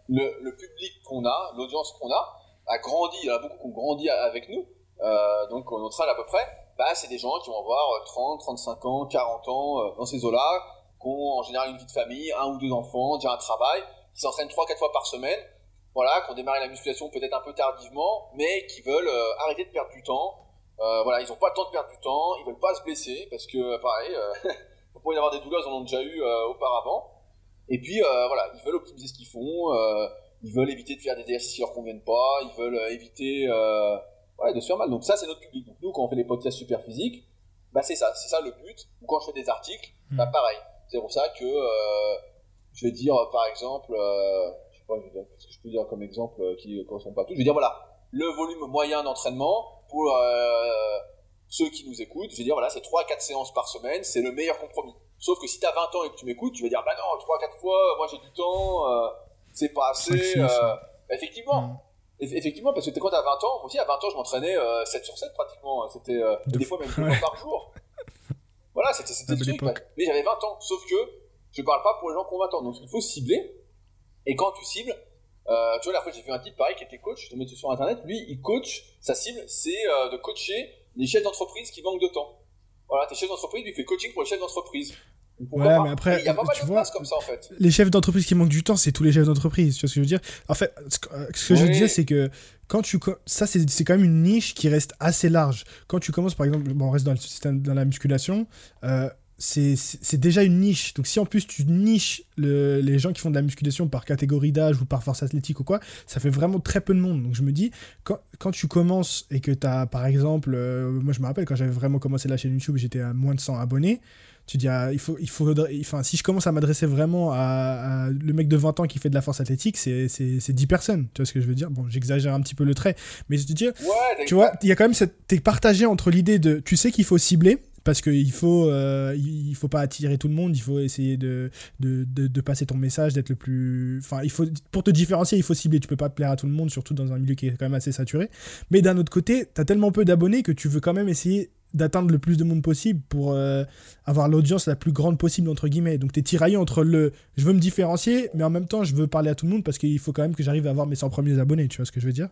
le, public qu'on a, l'audience qu'on a, a grandi, il y en a beaucoup qui ont grandi avec nous, donc on notre âge à peu près, bah, c'est des gens qui vont avoir 30, 35 ans, 40 ans euh, dans ces eaux-là, qui ont en général une vie de famille, un ou deux enfants, déjà un travail, qui s'entraînent 3-4 fois par semaine, voilà, qui ont démarré la musculation peut-être un peu tardivement, mais qui veulent euh, arrêter de perdre du temps. Euh, voilà, ils n'ont pas le temps de perdre du temps, ils veulent pas se blesser, parce que pareil, euh, y avoir des douleurs, ils en ont déjà eu auparavant. Et puis voilà, ils veulent optimiser ce qu'ils font, ils veulent éviter de faire des exercices qui leur conviennent pas, ils veulent éviter ouais, de se faire mal. Donc ça, c'est notre public. Donc nous, quand on fait des podcasts super physiques, bah c'est ça, c'est ça le but. Ou quand je fais des articles, hmm. bah pareil. C'est pour ça que euh, je vais dire, par exemple, euh, je sais pas, je vais ce que je peux dire comme exemple euh, qui ne correspond pas à tout. Je vais dire voilà, le volume moyen d'entraînement pour euh, ceux qui nous écoutent. Je vais dire voilà, c'est 3-4 séances par semaine, c'est le meilleur compromis. Sauf que si tu as 20 ans et que tu m'écoutes, tu vas dire bah non, 3-4 fois, moi j'ai du temps, euh, c'est pas assez. effectivement. Effectivement, parce que quand t'as 20 ans, moi aussi à 20 ans, je m'entraînais 7 euh, sur 7 pratiquement. C'était euh, des fois même deux fois par jour. Voilà, c'était le truc. Mais j'avais 20 ans. Sauf que je parle pas pour les gens qui ont 20 ans. Donc il faut cibler. Et quand tu cibles, euh, tu vois, la fois j'ai vu un type pareil qui était coach, je te mets sur internet. Lui, il coach. Sa cible, c'est de coacher les chefs d'entreprise qui manquent de temps. Voilà, tes chefs d'entreprise, lui fait coaching pour les chefs d'entreprise ouais, mais après, il y a pas mal tu vois, comme ça en fait. Les chefs d'entreprise qui manquent du temps, c'est tous les chefs d'entreprise. Tu vois ce que je veux dire? En fait, ce que, je disais, c'est que quand tu. Ça, c'est quand même une niche qui reste assez large. Quand tu commences, par exemple, bon, on reste dans, le système, dans la musculation, euh, c'est déjà une niche. Donc si en plus tu niches les gens qui font de la musculation par catégorie d'âge ou par force athlétique ou quoi, ça fait vraiment très peu de monde. Donc je me dis, quand, quand tu commences et que tu as par exemple, euh, moi je me rappelle quand j'avais vraiment commencé la chaîne YouTube, j'étais à moins de 100 abonnés. Tu dis, ah, il faut, il faudrait, enfin, si je commence à m'adresser vraiment à, le mec de 20 ans qui fait de la force athlétique, c'est 10 personnes. Tu vois ce que je veux dire? Bon, j'exagère un petit peu le trait, mais je te dis, tu vois, il y a quand même cette. T'es partagé entre l'idée de. Tu sais qu'il faut cibler, parce qu'il faut, euh, il faut pas attirer tout le monde, il faut essayer de, de, de, passer ton message, d'être le plus. Enfin, il faut, pour te différencier, il faut cibler. Tu peux pas plaire à tout le monde, surtout dans un milieu qui est quand même assez saturé. Mais d'un autre côté, tu as tellement peu d'abonnés que tu veux quand même essayer d'atteindre le plus de monde possible pour euh, avoir l'audience la plus grande possible entre guillemets. Donc tu es tiraillé entre le je veux me différencier mais en même temps je veux parler à tout le monde parce qu'il faut quand même que j'arrive à avoir mes 100 premiers abonnés, tu vois ce que je veux dire?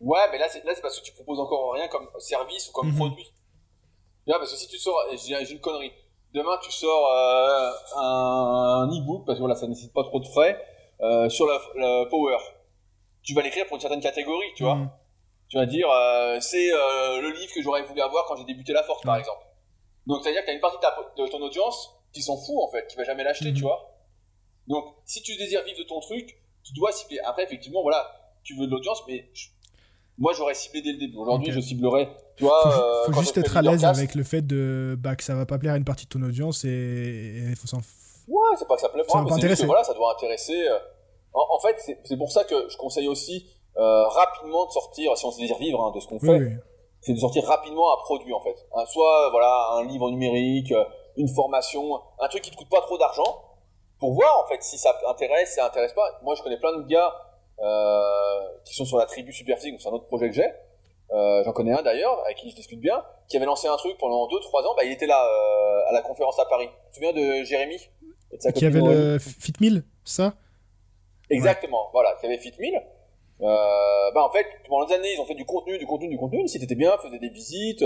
Ouais, mais là c'est parce que tu proposes encore rien comme service ou comme mhm. produit parce que si tu sors, j'ai une connerie. Demain, tu sors euh, un, e-book, parce que voilà, ça nécessite pas trop de frais, euh, sur le, power. Tu vas l'écrire pour une certaine catégorie, tu vois. Mm. Tu vas dire, euh, c'est le livre que j'aurais voulu avoir quand j'ai débuté la force, par exemple. Donc, c'est-à-dire que tu as une partie de, ton audience qui s'en fout, en fait, qui va jamais l'acheter, tu mm. vois. Donc, si tu désires vivre de ton truc, tu dois cibler. Après, effectivement, voilà, tu veux de l'audience, mais moi, j'aurais ciblé dès le début. Aujourd'hui, je ciblerai. Tu vois, faut, faut euh, juste être à l'aise avec le fait de bah, que ça va pas plaire à une partie de ton audience et il faut s'en. Ouais, c'est pas que ça plaît pas, mais c'est voilà, ça doit intéresser. Euh. En, fait, c'est pour ça que je conseille aussi euh, rapidement de sortir, si on se désire vivre hein, de ce qu'on fait, c'est de sortir rapidement un produit en fait. soit voilà un livre numérique, une formation, un truc qui te coûte pas trop d'argent, pour voir en fait si ça intéresse, si ça intéresse pas. Moi, je connais plein de gars euh, qui sont sur la tribu Superphysique, c'est un autre projet que j'ai. Euh, J'en connais un d'ailleurs, avec qui je discute bien, qui avait lancé un truc pendant 2-3 ans. Bah, il était là euh, à la conférence à Paris. Tu te souviens de Jérémy et Qui avait le Fit 1000, ça? Exactement, voilà, qui avait Fit 1000. Euh, bah en fait, pendant des années, ils ont fait du contenu, du contenu, du contenu. Le site était bien, faisaient des visites.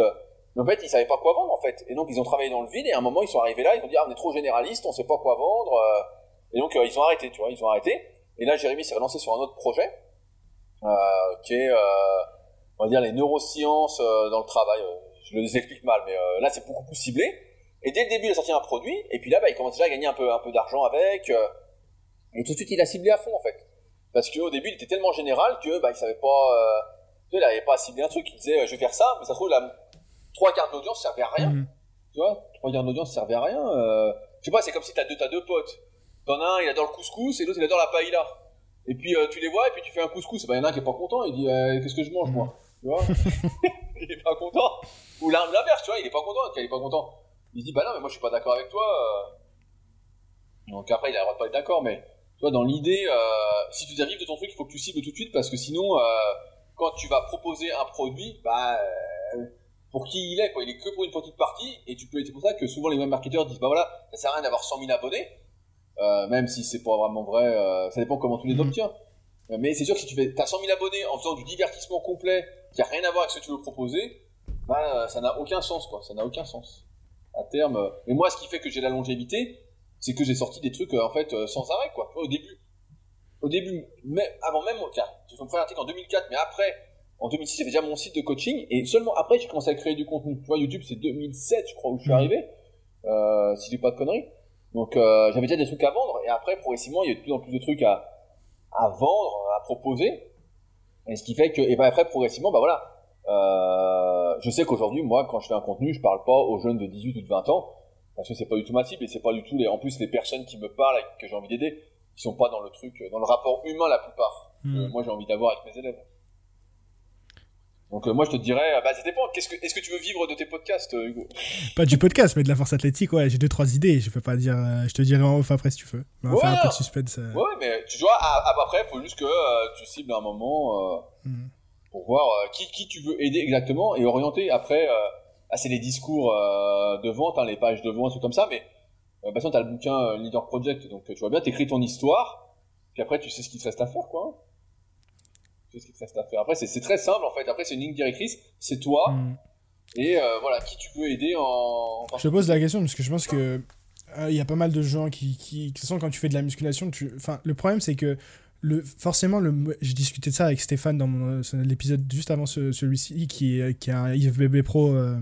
Mais en fait, ils savaient pas quoi vendre en fait. Et donc, ils ont travaillé dans le vide. Et à un moment, ils sont arrivés là. Ils ont dit, ah, on est trop généraliste, on sait pas quoi vendre. Et donc, ils ont arrêté, tu vois. Ils ont arrêté. Et là, Jérémy s'est relancé sur un autre projet, euh, qui est, euh, on va dire, les neurosciences euh, dans le travail. Je le explique mal, mais là, c'est beaucoup plus ciblé. Et dès le début, il a sorti un produit, et puis là, bah, il commence déjà à gagner un peu, un peu d'argent avec. et tout de suite, il a ciblé à fond, en fait. Parce qu'au début, il était tellement général que bah, il savait pas, il n'avait pas ciblé un truc. Il disait, je vais faire ça, mais ça se trouve, la trois quarts d'audience servait à rien. Mhm. Tu vois, trois quarts d'audience servait à rien. je sais pas, c'est comme si t'as deux, as deux potes. T'en as un, il adore le couscous, et l'autre, il adore la paella. Et puis euh, tu les vois, et puis tu fais un couscous. Bah, il y en a un qui est pas content, il dit euh, Qu'est-ce que je mange, moi Tu vois Il est pas content. Ou l'inverse, tu vois, il est pas content, il est pas content. Il dit Bah non, mais moi je suis pas d'accord avec toi. Donc après, il a le droit de pas être d'accord, mais dans l'idée, euh, si tu arrives de ton truc, il faut que tu cibles tout de suite, parce que sinon, quand tu vas proposer un produit, bah. pour qui il est, quoi. Il est que pour une petite partie, et tu peux, c'est pour ça que souvent les mêmes marketeurs disent, bah voilà, ça sert à rien d'avoir 100 000 abonnés, euh, même si c'est pas vraiment vrai, euh, ça dépend comment tu les mhm. obtiens. Euh, mais c'est sûr que si tu fais, as 100 000 abonnés en faisant du divertissement complet qui a rien à voir avec ce que tu veux proposer, bah, ça n'a aucun sens, quoi. Ça n'a aucun sens. À terme. Mais moi, ce qui fait que j'ai la longévité, c'est que j'ai sorti des trucs, en fait, sans arrêt, quoi. Au début. Au début, mais avant même, tiens, j'ai fait mon premier article en 2004, mais après, en 2006, j'avais déjà mon site de coaching, et seulement après, j'ai commencé à créer du contenu. Tu vois, YouTube, c'est 2007, je crois, où je suis mhm. arrivé, euh, si j'ai pas de conneries. Donc euh, j'avais déjà des trucs à vendre et après progressivement il y a de plus en plus de trucs à, à vendre, à proposer. Et ce qui fait que et ben après progressivement bah voilà, euh, je sais qu'aujourd'hui moi quand je fais un contenu je parle pas aux jeunes de 18 ou de 20 ans parce que c'est pas du tout ma cible et c'est pas du tout les en plus les personnes qui me parlent et que j'ai envie d'aider qui sont pas dans le truc dans le rapport humain la plupart hmm. moi j'ai envie d'avoir avec mes élèves. Donc euh, moi je te dirais, euh, bah ça dépend. Qu'est-ce que, est-ce que tu veux vivre de tes podcasts, euh, Hugo? Pas du podcast, mais de la force athlétique. Ouais, j'ai deux trois idées. Je peux pas dire. je te dirai en off après si tu veux. On va faire un peu de suspense. Ouais, mais tu vois, après, il faut juste que tu cibles un moment hmm. pour voir qui, qui tu veux aider exactement et orienter. Après, ah, c'est les discours de vente, hein, les pages de vente, tout comme ça. Mais bah, tu as le bouquin Leader Project, donc tu vois bien, t'écris ton histoire, puis après tu sais ce qu'il te reste à faire, quoi ce qui te reste à faire. Après, c'est très simple en fait. Après, c'est une ligne directrice. C'est toi. Hmm. Et euh, voilà, qui tu veux aider en. Je te pose la question parce que je pense que euh, il y a pas mal de gens qui, qui, qui quand tu fais de la musculation, tu... enfin, le problème c'est que le, forcément, le, j'ai discuté de ça avec Stéphane dans l'épisode juste avant celui-ci, qui, est un IFBB Pro euh,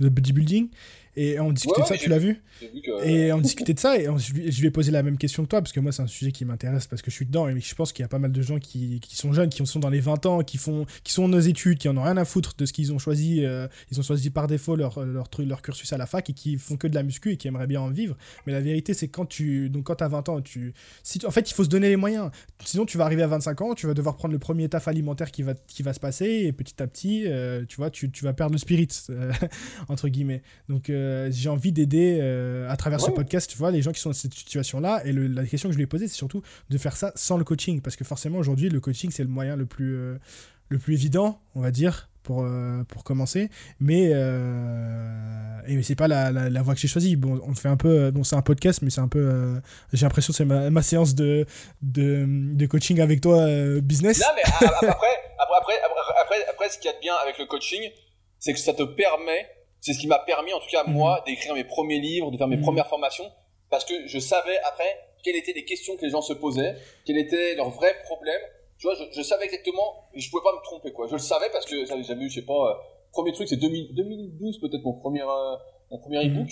de bodybuilding. Et on discutait de ça, tu l'as vu, Et on discutait de ça, et je, lui ai posé la même question que toi, parce que moi, c'est un sujet qui m'intéresse, parce que je suis dedans, et je pense qu'il y a pas mal de gens qui, qui, sont jeunes, qui sont dans les 20 ans, qui, font, qui sont nos études, qui en ont rien à foutre de ce qu'ils ont choisi. Euh, ils ont choisi par défaut leur, leur, leur, cursus à la fac, et qui font que de la muscu, et qui aimeraient bien en vivre. Mais la vérité, c'est quand tu. Donc, quand t'as 20 ans, tu. Si, en fait, il faut se donner les moyens. Sinon, tu vas arriver à 25 ans, tu vas devoir prendre le premier taf alimentaire qui va, qui va se passer, et petit à petit, euh, tu vois, tu, tu, vas perdre le spirit, euh, entre guillemets. Donc, euh, j'ai envie d'aider à travers ce podcast, tu vois, les gens qui sont dans cette situation-là. Et la question que je lui ai posée, c'est surtout de faire ça sans le coaching. Parce que forcément, aujourd'hui, le coaching, c'est le moyen le plus, le plus évident, on va dire, pour, pour commencer. Mais, et c'est pas la, la, voie que j'ai choisie. Bon, on fait un peu. Bon, c'est un podcast, mais c'est un peu. j'ai l'impression que c'est ma, ma, séance de, de, de, coaching avec toi, business. Non, mais après, après, après, après, ce qu'il y a de bien avec le coaching, c'est que ça te permet, c'est ce qui m'a permis, en tout cas, moi, mhm. d'écrire mes premiers livres, de faire mes mhm. premières formations, parce que je savais après quelles étaient les questions que les gens se posaient, quels étaient leurs vrais problèmes. Tu vois, je, savais exactement, et je pouvais pas me tromper, quoi. Je le savais parce que j'avais eu, je sais pas, euh, premier truc, c'est 2012 peut-être mon premier, euh, mon premier mhm. e-book,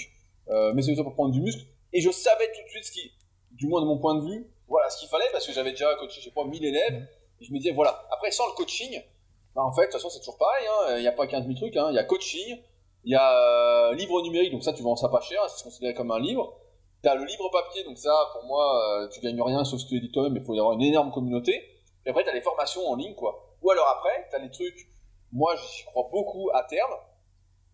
euh, mais c'est ça pour prendre du muscle. Et je savais tout de suite ce qui, du moins de mon point de vue, voilà ce qu'il fallait parce que j'avais déjà coaché, je sais pas, 1000 élèves je me disais, voilà. Après, sans le coaching, bah, en fait, de toute façon, c'est toujours pareil. Hein. Il n'y a pas 15 000 trucs. Hein. Il y a coaching, il y a euh, livre numérique, donc ça, tu vends ça pas cher, c'est considéré comme un livre. Tu as le livre papier, donc ça, pour moi, euh, tu gagnes rien sauf si tu l'édites toi-même, mais il faut y avoir une énorme communauté. Et après, tu as les formations en ligne, quoi. Ou alors après, tu as les trucs, moi, j'y crois beaucoup à terme,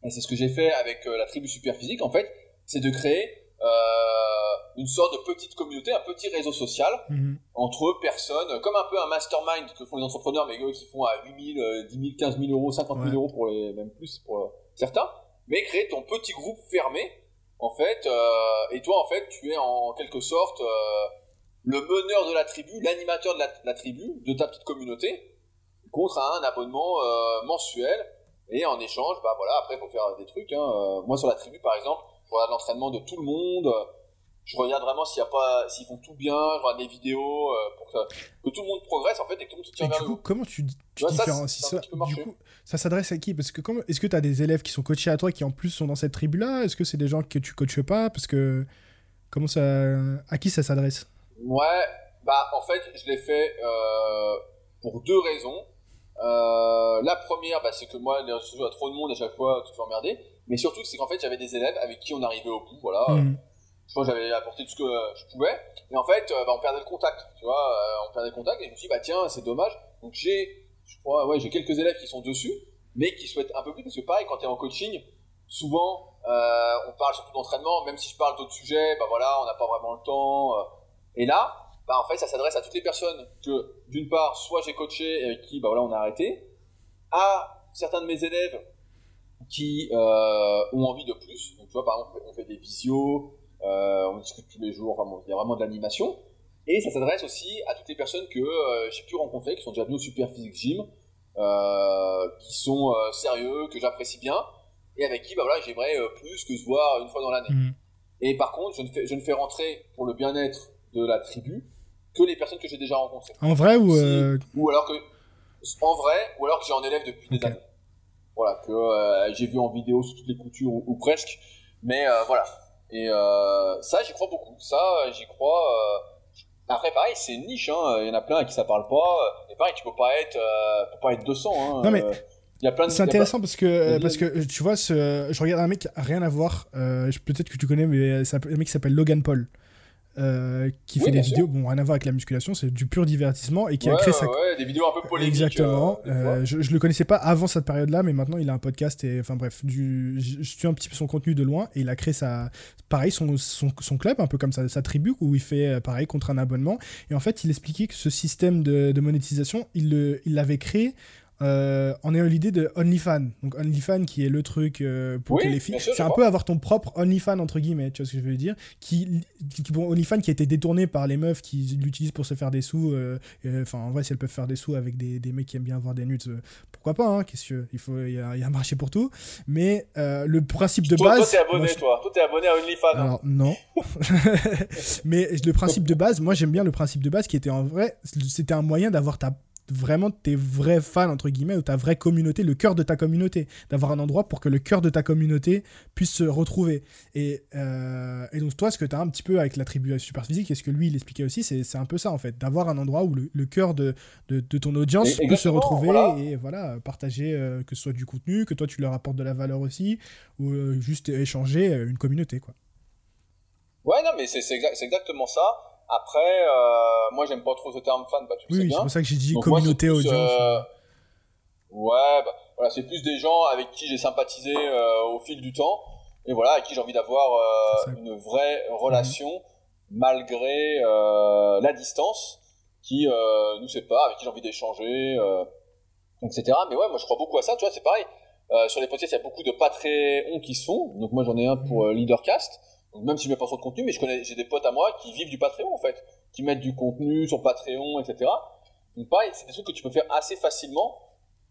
et c'est ce que j'ai fait avec euh, la tribu super physique, en fait, c'est de créer euh, une sorte de petite communauté, un petit réseau social mhm. entre personnes, comme un peu un mastermind que font les entrepreneurs, mais eux qui font à 8 000, 10 000, 15 000 euros, 50 000 euros pour les, même plus pour certains, mais créer ton petit groupe fermé, en fait, euh, et toi, en fait, tu es en quelque sorte le meneur de la tribu, l'animateur de la, tribu, de ta petite communauté, contre un abonnement mensuel, et en échange, bah voilà, après, il faut faire des trucs. Hein. moi, sur la tribu, par exemple, je regarde l'entraînement de tout le monde. Je regarde vraiment s'il y a pas, s'ils font tout bien. Je regarde les vidéos euh, pour que, tout le monde progresse en fait et que tout le monde se tire vers le Comment tu, tu différencies ça, Du coup, ça s'adresse à qui? Parce que est-ce que tu as des élèves qui sont coachés à toi qui en plus sont dans cette tribu-là? Est-ce que c'est des gens que tu coaches pas? Parce que comment ça, à qui ça s'adresse? Ouais, bah en fait, je l'ai fait euh, pour deux raisons. Euh, la première, bah, c'est que moi, les réseaux sociaux, trop de monde à chaque fois, tu te fais emmerder. Mais surtout, c'est qu'en fait, j'avais des élèves avec qui on arrivait au bout, voilà. Mm. Je pense que j'avais apporté tout ce que je pouvais. Et en fait, euh, bah, on perdait le contact, tu vois. On perdait le contact et je me suis dit, bah tiens, c'est dommage. Donc j'ai, je crois, ouais, j'ai quelques élèves qui sont dessus, mais qui souhaitent un peu plus, parce que pareil, quand tu es en coaching, souvent, euh, on parle surtout d'entraînement, même si je parle d'autres sujets, bah voilà, on n'a pas vraiment le temps. et là, bah en fait, ça s'adresse à toutes les personnes que, d'une part, soit j'ai coaché et avec qui, bah voilà, on a arrêté, à certains de mes élèves qui euh, ont envie de plus. Donc, tu vois, par exemple, on fait des visios, euh, on discute tous les jours, enfin, bon, il y a vraiment de l'animation. Et ça s'adresse aussi à toutes les personnes que euh, j'ai pu rencontrer, qui sont déjà venues au Super Physique Gym, qui sont sérieux, que j'apprécie bien, et avec qui bah, voilà, j'aimerais plus que se voir une fois dans l'année. Mmh. Et par contre, je ne, fais, je ne fais rentrer pour le bien-être de la tribu que les personnes que j'ai déjà rencontrées. En vrai ou Ou alors que en vrai, ou alors que j'ai en élève depuis des années voilà que euh, j'ai vu en vidéo sous toutes les coutures ou, presque mais euh, voilà et euh, ça j'y crois beaucoup ça j'y crois après pareil c'est une niche hein. il y en a plein à qui ça parle pas et pareil tu peux pas être peux pas être 200 hein. non mais c'est intéressant parce que parce que tu vois ce, je regarde un mec rien à voir peut-être que tu connais mais c'est un mec qui s'appelle Logan Paul euh, qui fait des vidéos, bon, rien à voir avec la musculation, c'est du pur divertissement et qui a créé sa. Ouais, des vidéos un peu polémiques. Exactement. Euh, euh, je, je, le connaissais pas avant cette période-là, mais maintenant il a un podcast et enfin bref, du, je, suis un petit peu son contenu de loin et il a créé sa, pareil, son, son, son club, un peu comme sa, sa, tribu, où il fait pareil contre un abonnement. Et en fait, il expliquait que ce système de, de monétisation, il l'avait créé euh, on est à l'idée de OnlyFans. Donc OnlyFans qui est le truc euh, pour que les filles. C'est un peu avoir ton propre OnlyFans entre guillemets, tu vois ce que je veux dire qui, qui, bon, OnlyFans qui a été détourné par les meufs qui l'utilisent pour se faire des sous. Euh, enfin, en vrai, si elles peuvent faire des sous avec des, des mecs qui aiment bien avoir des nudes, pourquoi pas hein, Qu'est-ce que il faut Il y, a, un marché pour tout. Mais le principe de base. Toi, t'es abonné, toi. Toi, t'es abonné à OnlyFans. Hein. Alors non. Mais le principe de base, moi, j'aime bien le principe de base qui était en vrai, c'était un moyen d'avoir ta vraiment tes vrais fans, entre guillemets, ou ta vraie communauté, le cœur de ta communauté. D'avoir un endroit pour que le cœur de ta communauté puisse se retrouver. Et, euh, et donc, toi, ce que tu as un petit peu avec la tribu super physique, et ce que lui, il expliquait aussi, c'est un peu ça, en fait. D'avoir un endroit où le, cœur de, de, ton audience peut se retrouver et voilà, partager, euh, que ce soit du contenu, que toi, tu leur apportes de la valeur aussi, ou euh, juste échanger une communauté, quoi. Ouais, non, mais c'est exactement ça. Après, euh, moi, j'aime pas trop ce terme fan, bah, tu oui, sais bien. c'est pour ça que j'ai dit communauté audience. Euh, ouais, bah, voilà, c'est plus des gens avec qui j'ai sympathisé euh, au fil du temps, et voilà, avec qui j'ai envie d'avoir une vraie relation, malgré la distance qui nous sépare, avec qui j'ai envie d'échanger, etc. Mais ouais, moi, je crois beaucoup à ça, tu vois, c'est pareil. sur les podcasts, il y a beaucoup de Patreon qui se font. Donc moi, j'en ai un pour mhm. Leadercast donc même si je mets pas trop de contenu, mais je connais, j'ai des potes à moi qui vivent du Patreon en fait, qui mettent du contenu sur Patreon, etc. Donc pareil, c'est des trucs que tu peux faire assez facilement,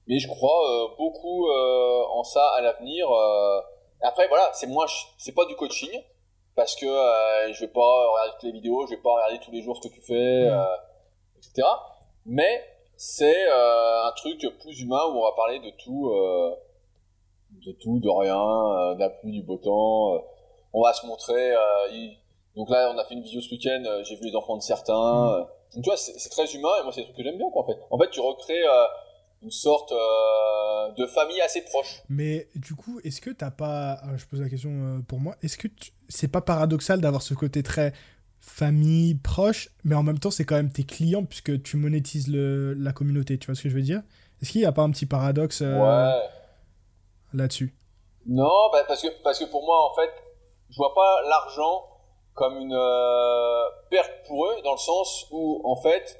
mais je crois euh, beaucoup euh, en ça à l'avenir. Euh. Après voilà, c'est moins, c'est pas du coaching parce que je vais pas regarder toutes les vidéos, je vais pas regarder tous les jours ce que tu fais, etc. Mais c'est un truc plus humain où on va parler de tout, de tout, de rien, de la pluie, du beau temps on va se montrer. Euh, donc là, on a fait une vidéo ce week-end, euh, j'ai vu les enfants de certains. Mm. Euh. Donc tu vois, c'est très humain et moi, c'est des trucs que j'aime bien, quoi, en fait. En fait, tu recrées une sorte de famille assez proche. Mais du coup, est-ce que t'as pas. je pose la question pour moi. Est-ce que c'est pas paradoxal d'avoir ce côté très famille proche, mais en même temps, c'est quand même tes clients puisque tu monétises le... la communauté, tu vois ce que je veux dire? Est-ce qu'il n'y a pas un petit paradoxe là-dessus? Non, bah, parce, que, parce que pour moi, en fait, je vois pas l'argent comme une euh, perte pour eux dans le sens où en fait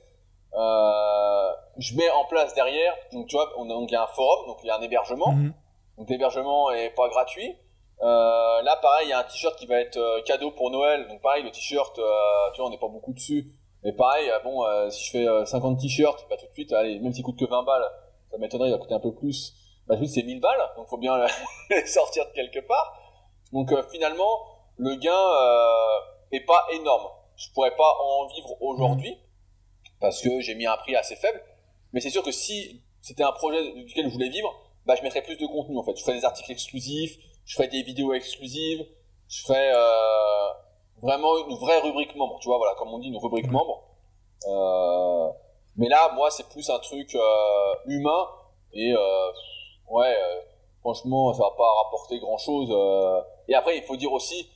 euh, je mets en place derrière donc tu vois on donc il y a un forum donc il y a un hébergement. Mhm. donc l'hébergement est pas gratuit. Euh, là pareil il y a un t-shirt qui va être cadeau pour Noël. Donc pareil le t-shirt tu vois on n'est pas beaucoup dessus. Mais pareil bon si je fais 50 t-shirts bah tout de suite. Allez même s'il coûte que 20 balles ça m'étonnerait il va coûter un peu plus. Bah tout de suite c'est 1000 balles. Donc faut bien les sortir de quelque part donc euh, finalement, le gain euh, est pas énorme. Je pourrais pas en vivre aujourd'hui parce que j'ai mis un prix assez faible. Mais c'est sûr que si c'était un projet duquel je voulais vivre, bah, je mettrais plus de contenu en fait. Je ferais des articles exclusifs, je ferais des vidéos exclusives, je ferais euh, vraiment une vraie rubrique membre. Tu vois, voilà, comme on dit, une rubrique membre. Euh, mais là, moi, c'est plus un truc euh, humain et euh, ouais, euh, franchement, ça va pas rapporter grand chose. Euh. Et après, il faut dire aussi,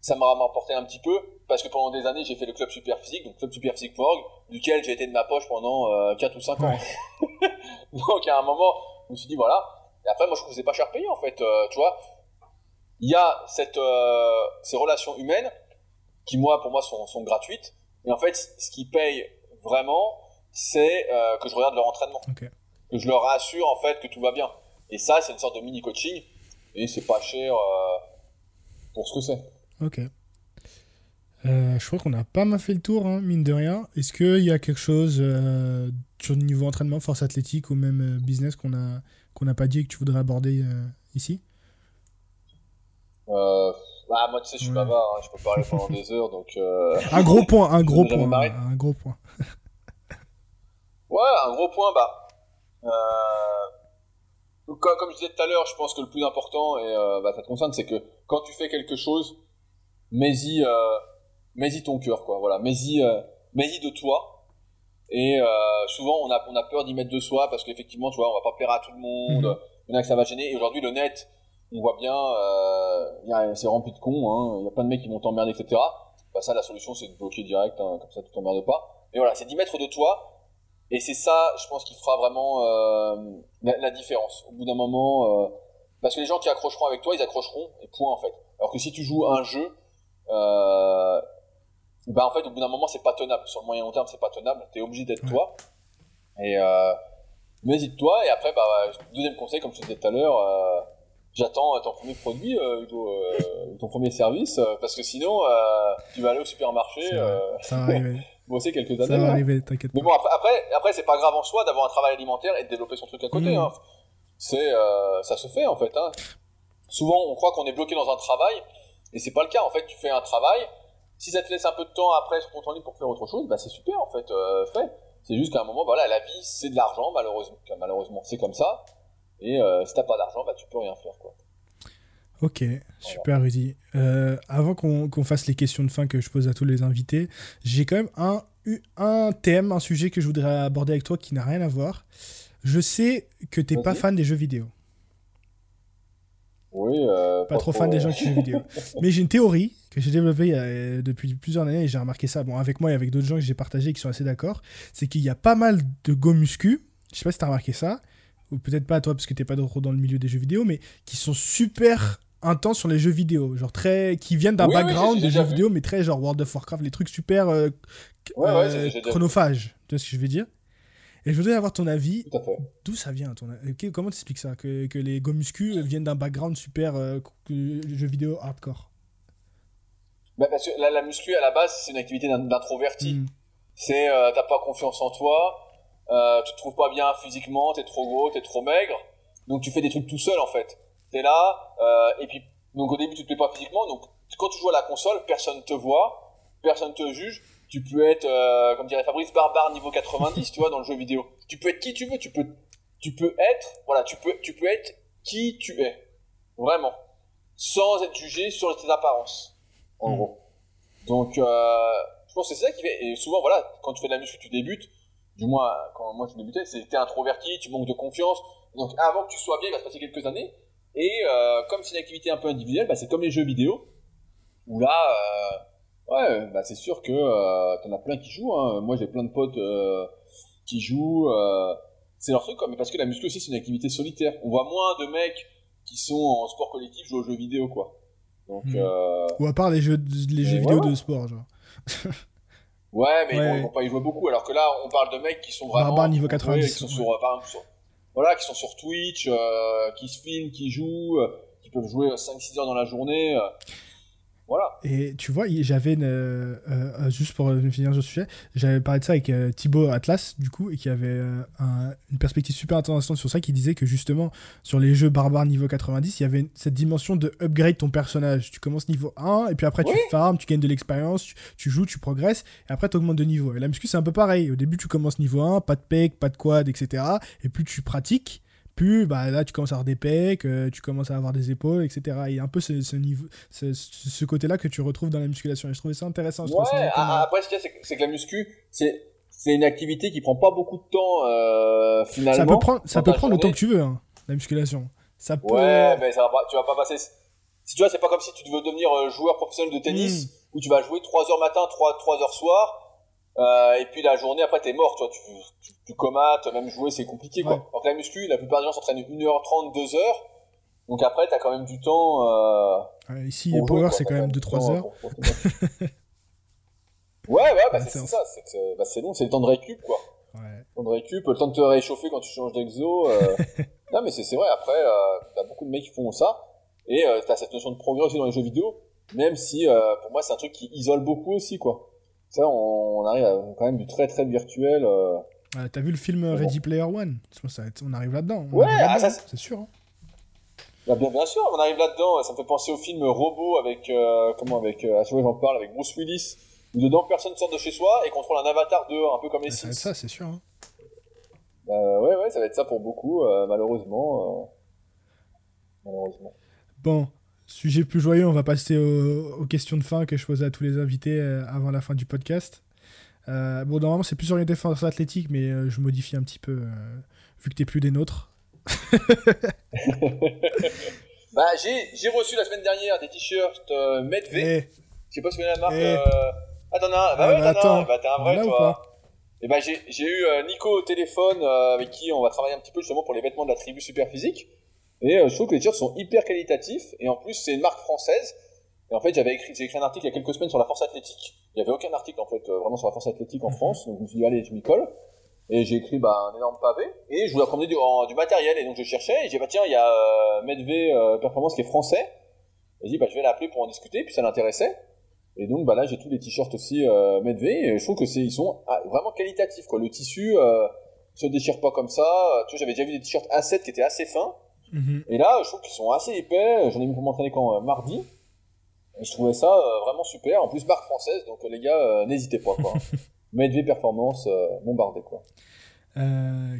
ça m'a rapporté un petit peu, parce que pendant des années, j'ai fait le club super physique, donc club super physique.org, duquel j'ai été de ma poche pendant euh, 4 ou 5 ans. donc à un moment, je me suis dit, voilà. Et après, moi, je ne faisais pas cher payé, en fait, euh, tu vois. Il y a cette, euh, ces relations humaines qui, moi, pour moi, sont, sont gratuites. Et en fait, ce qui paye vraiment, c'est que je regarde leur entraînement. Que je leur rassure, en fait, que tout va bien. Et ça, c'est une sorte de mini coaching et c'est pas cher euh, pour ce que c'est. Ok. Euh, je crois qu'on a pas mal fait le tour, hein, mine de rien. Est-ce qu'il y a quelque chose euh, sur le niveau entraînement, force athlétique ou même business qu'on a qu'on n'a pas dit et que tu voudrais aborder ici? Bah, moi, tu sais, je suis bavard, hein, je peux parler pendant des heures, donc... un gros point, un gros point, un gros point. ouais, un gros point, bah comme, je disais tout à l'heure, je pense que le plus important, et euh, bah, ça te concerne, c'est que quand tu fais quelque chose, mets-y, euh, ton cœur, quoi. Voilà, mets-y, euh, de toi. Et souvent, on a, on a peur d'y mettre de soi parce qu'effectivement, tu vois, on va pas plaire à tout le monde. Mhm. Il y en a que ça va gêner. Et aujourd'hui, le net, on voit bien, c'est rempli de cons. Hein. Il y a plein de mecs qui vont t'emmerder, etc. Bah, ça, la solution, c'est de bloquer direct, hein, comme ça, tu t'emmerdes pas. Mais voilà, c'est d'y mettre de toi et c'est ça, je pense, qui fera vraiment euh, la, différence. Au bout d'un moment, euh, parce que les gens qui accrocheront avec toi, ils accrocheront, et point en fait. Alors que si tu joues un jeu, euh, bah en fait, au bout d'un moment, c'est pas tenable. Sur le moyen long terme, c'est pas tenable. T'es obligé d'être toi. Et euh, toi et après, bah, deuxième conseil, comme je te disais tout à l'heure, euh, j'attends ton premier produit, euh, ton premier service, parce que sinon, tu vas aller au supermarché. ça va arriver. bosser quelques années. Ça va hein. arriver, t'inquiète Mais bon, après, après, après c'est pas grave en soi d'avoir un travail alimentaire et de développer son truc à côté. Mm. Hein. C'est, euh, ça se fait en fait. Hein. Souvent, on croit qu'on est bloqué dans un travail et c'est pas le cas. En fait, tu fais un travail. Si ça te laisse un peu de temps après sur ton temps libre pour faire autre chose, bah c'est super en fait. Euh, fait. C'est juste qu'à un moment, voilà, la vie, c'est de l'argent, malheureusement. Malheureusement, c'est comme ça. Et euh, si t'as pas d'argent, bah, tu peux rien faire, quoi. Ok, super Rudy. Euh, avant qu'on fasse les questions de fin que je pose à tous les invités, j'ai quand même un, un thème, un sujet que je voudrais aborder avec toi qui n'a rien à voir. Je sais que t'es pas fan des jeux vidéo. Oui. Euh, pas, trop, fan des gens qui jouent vidéo. Mais j'ai une théorie que j'ai développée euh, depuis plusieurs années et j'ai remarqué ça bon, avec moi et avec d'autres gens que j'ai partagé qui sont assez d'accord. C'est qu'il y a pas mal de go muscu. Je sais pas si t'as remarqué ça. Ou peut-être pas toi parce que t'es pas trop dans le milieu des jeux vidéo, mais qui sont super intenses sur les jeux vidéo. Genre très. qui viennent d'un background de jeux vidéo, mais très genre World of Warcraft, les trucs super euh, chronophages. Tu vois ce que je veux dire? Et je voudrais avoir ton avis. D'où ça vient ton... Comment tu expliques ça? Que, que, les gomuscu viennent d'un background super euh, jeu vidéo hardcore bah parce que la, la, muscu à la base c'est une activité d'introverti. Hmm. C'est euh, t'as pas confiance en toi, euh, tu te trouves pas bien physiquement, t'es trop gros, t'es trop maigre, donc tu fais des trucs tout seul en fait. T'es là euh, et puis donc au début tu te plais pas physiquement, donc quand tu joues à la console personne te voit, personne te juge tu peux être, euh, comme dirait Fabrice, barbare niveau 90, tu vois, dans le jeu vidéo. Tu peux être qui tu veux, tu peux, tu peux être, voilà, tu peux, tu peux être qui tu es. Vraiment. Sans être jugé sur tes apparences. En hmm. gros. Donc, euh, je pense que c'est ça qui fait, et souvent, voilà, quand tu fais de la musique, tu débutes, du moins, quand moi je débutais, c'était introverti, tu manques de confiance. Donc, avant que tu sois bien, il va se passer quelques années. Et, euh, comme c'est une activité un peu individuelle, bah, c'est comme les jeux vidéo, où là, euh, Ouais, bah c'est sûr que euh, t'en as plein qui jouent. Hein. Moi, j'ai plein de potes qui jouent. C'est leur truc, quoi. Mais parce que la muscu aussi, c'est une activité solitaire. On voit moins de mecs qui sont en sport collectif jouer aux jeux vidéo, quoi. Donc, hmm. Ou à part les jeux, les jeux vidéo de sport, genre. ouais, mais ils vont pas y jouer beaucoup. Alors que là, on parle de mecs qui sont vraiment. Barbar niveau 90. qui sont sur, par exemple, voilà, qui sont sur Twitch, qui se filment, qui jouent, qui peuvent jouer 5-6 heures dans la journée. Voilà. Et tu vois, j'avais euh, euh, juste pour finir sur ce sujet, j'avais parlé de ça avec euh, Thibaut Atlas, du coup, et qui avait une perspective super intéressante sur ça, qui disait que justement, sur les jeux barbares niveau 90, il y avait cette dimension de upgrade ton personnage. Tu commences niveau 1, et puis après tu farmes, tu gagnes de l'expérience, tu, joues, tu progresses, et après tu augmentes de niveau. Et la muscu, c'est un peu pareil. Au début, tu commences niveau 1, pas de pec, pas de quad, etc. Et plus tu pratiques, plus bah, là tu commences à avoir des pecs, euh, tu commences à avoir des épaules, etc. Il y a un peu ce, niveau, ce, côté-là que tu retrouves dans la musculation. Et je trouvais ça intéressant. ouais, après ce qu'il y a, c'est que la muscu, c'est c'est une activité qui prend pas beaucoup de temps euh, finalement. Ça peut prendre, ça peut prendre le temps que tu veux, hein, la musculation. Ça peut... Ouais, mais ça va pas, tu vas pas passer. Si tu vois, c'est pas comme si tu veux devenir euh, joueur professionnel de tennis hmm. où tu vas jouer 3 heures matin, 3, 3 heures soir. Euh, et puis la journée après t'es mort, tu vois, tu, tu, tu comates, même jouer c'est compliqué quoi. Alors que la muscu, la plupart des gens s'entraînent 1h30, 2h. Donc après t'as quand même du temps. Euh, ici, les power c'est quand même 2-3 heures. ouais, ouais, bah c'est ça, c'est bah, long, c'est le temps de récup quoi. Ouais. Le temps de récup, le temps de te réchauffer quand tu changes d'exo. Euh... non mais c'est vrai, après euh, t'as beaucoup de mecs qui font ça. Et euh, t'as cette notion de progrès aussi dans les jeux vidéo. Même si pour moi c'est un truc qui isole beaucoup aussi quoi ça, on, arrive à quand même du très très virtuel. Euh... T'as vu le film Ready Player One? On arrive là-dedans. Ouais, ah, c'est sûr. Hein. Bah, bien, bien sûr, on arrive là-dedans. Ça me fait penser au film Robot avec, euh, comment, avec, euh, j'en parle, avec Bruce Willis. Où dedans, personne sort de chez soi et contrôle un avatar dehors, un peu comme les Sims. Ça, c'est sûr. Hein. Bah, ouais, ouais, ça va être ça pour beaucoup, euh, malheureusement. Euh, malheureusement. Bon, Sujet plus joyeux, on va passer aux, questions de fin que je posais à tous les invités euh, avant la fin du podcast. Euh, bon, normalement, c'est plus orienté force athlétique, mais euh, je modifie un petit peu, vu que t'es plus des nôtres. bah, j'ai reçu la semaine dernière des t-shirts Medve. Eh. Je sais pas si vous la marque. Eh. Attends, bah, ah, ouais, attends, bah, t'es un vrai, toi. Et eh bah, j'ai eu Nico au téléphone avec qui on va travailler un petit peu justement pour les vêtements de la tribu super physique. Et euh, je trouve que les t-shirts sont hyper qualitatifs. Et en plus, c'est une marque française. Et en fait, j'avais écrit, j'ai écrit un article il y a quelques semaines sur la force athlétique. Il n'y avait aucun article, en fait, euh, vraiment sur la force athlétique en. France. Donc, je me suis dit, allez, je m'y colle. Et j'ai écrit bah, un énorme pavé. Et je voulais apprendre du, du matériel. Et donc, je cherchais. Et j'ai dit, bah, tiens, il y a euh, euh, Performance qui est français. Et j'ai dit, bah, je vais l'appeler pour en discuter. Puis ça l'intéressait. Et donc, bah, là, j'ai tous les t-shirts aussi euh. Et je trouve que c'est, ils sont ah, vraiment qualitatifs, quoi. Le tissu euh, se déchire pas comme ça. Tu vois, j'avais déjà vu des t-shirts A7 qui étaient assez fins. Mhm. Et là, je trouve qu'ils sont assez épais. J'en ai mis pour m'entraîner quand mardi. Et je trouvais ça euh, vraiment super. En plus, marque française, donc euh, les gars, n'hésitez pas. Quoi. Medve Performance bombardé quoi.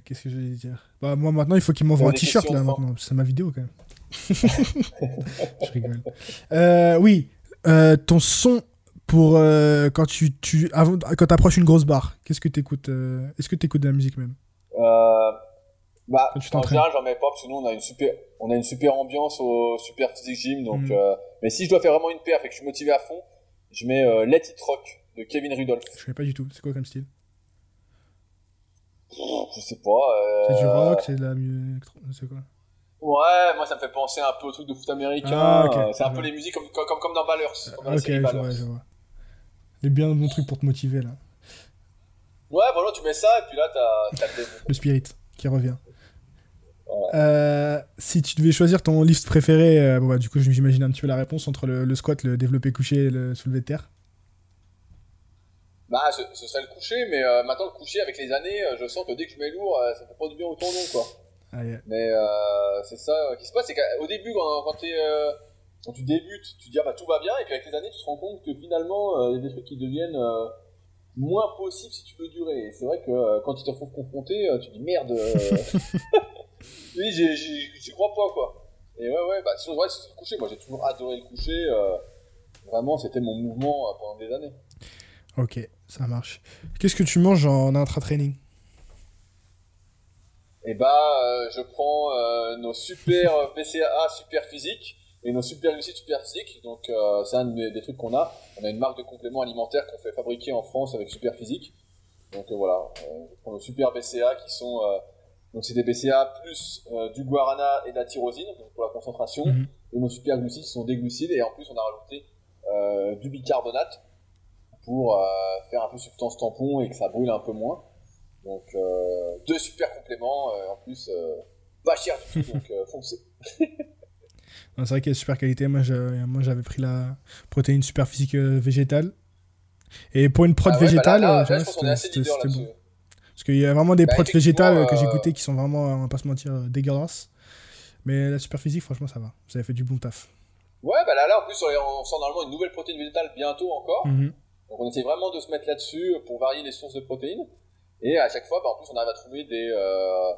Qu'est-ce que je vais dire? Bah moi maintenant il faut qu'il m'envoie un t-shirt là maintenant, c'est ma vidéo quand même. je rigole. oui, ton son pour quand tu, tu avant, quand approches une grosse barre, qu'est-ce que tu écoutes Est-ce que tu écoutes de la musique même? Bah, en général, j'en mets pas parce que nous, on a une super, on a une super ambiance au Super Physique Gym. Donc, mm. Mais si je dois faire vraiment une perf et que je suis motivé à fond, je mets euh, Let It Rock de Kevin Rudolph. Je sais pas du tout. C'est quoi comme style? Je sais pas. Euh... C'est du rock, c'est de la musique. C'est quoi? Ouais, moi ça me fait penser un peu au truc de foot américain. Ah, c'est un peu les musiques comme, comme, comme dans Ballers. Comme ok, je vois, je vois. Bien bons trucs pour te motiver là. Ouais, voilà, tu mets ça et puis là t'as le... le spirit qui revient. Euh, si tu devais choisir ton lift préféré, euh, bon bah, du coup j'imagine un petit peu la réponse entre le, squat, le développé couché et le soulevé de terre. Bah ce, serait le couché, mais euh, maintenant le couché avec les années, je sens que dès que je mets lourd, ça fait pas du bien au tendon quoi. Ah, mais c'est ça qui se passe, c'est qu'au début quand, quand, tu débutes, tu te dis ah, bah tout va bien, et puis avec les années tu te rends compte que finalement il y a des trucs qui deviennent moins possibles si tu veux durer. Et c'est vrai que quand tu te retrouves confronté, tu te dis merde. oui, j'y crois pas, quoi. Et ouais, ouais, bah, sinon, ouais, c'est le coucher. Moi, j'ai toujours adoré le coucher. Euh, vraiment, c'était mon mouvement euh, pendant des années. Ok, ça marche. Qu'est-ce que tu manges en intra-training? Eh bah, euh, je prends nos super PCA super physiques et nos super réussites super physiques. Donc, c'est un des, trucs qu'on a. On a une marque de compléments alimentaires qu'on fait fabriquer en France avec super physique. Donc, voilà, je prends nos super BCA qui sont donc c'est des BCA plus euh, du guarana et de la tyrosine donc pour la concentration. Mhm. Et nos superglucides sont des glucides et en plus on a rajouté euh, du bicarbonate pour euh, faire un peu substance tampon et que ça brûle un peu moins. Donc deux super compléments en plus pas cher du tout donc foncez. c'est vrai qu'il y a super qualité. Moi, j'avais pris la protéine super physique végétale. Et pour une prod ah végétale, c'était bon. Parce qu'il y a vraiment des bah, protes végétales que j'ai euh, goûté qui sont vraiment, on va pas se mentir, euh, dégueulasses. Mais la super physique, franchement, ça va. Vous avez fait du bon taf. Ouais, bah là, là en plus, on sort normalement une nouvelle protéine végétale bientôt encore. Mhm. Donc on essaie vraiment de se mettre là-dessus pour varier les sources de protéines. Et à chaque fois, bah, en plus, on arrive à trouver des, euh,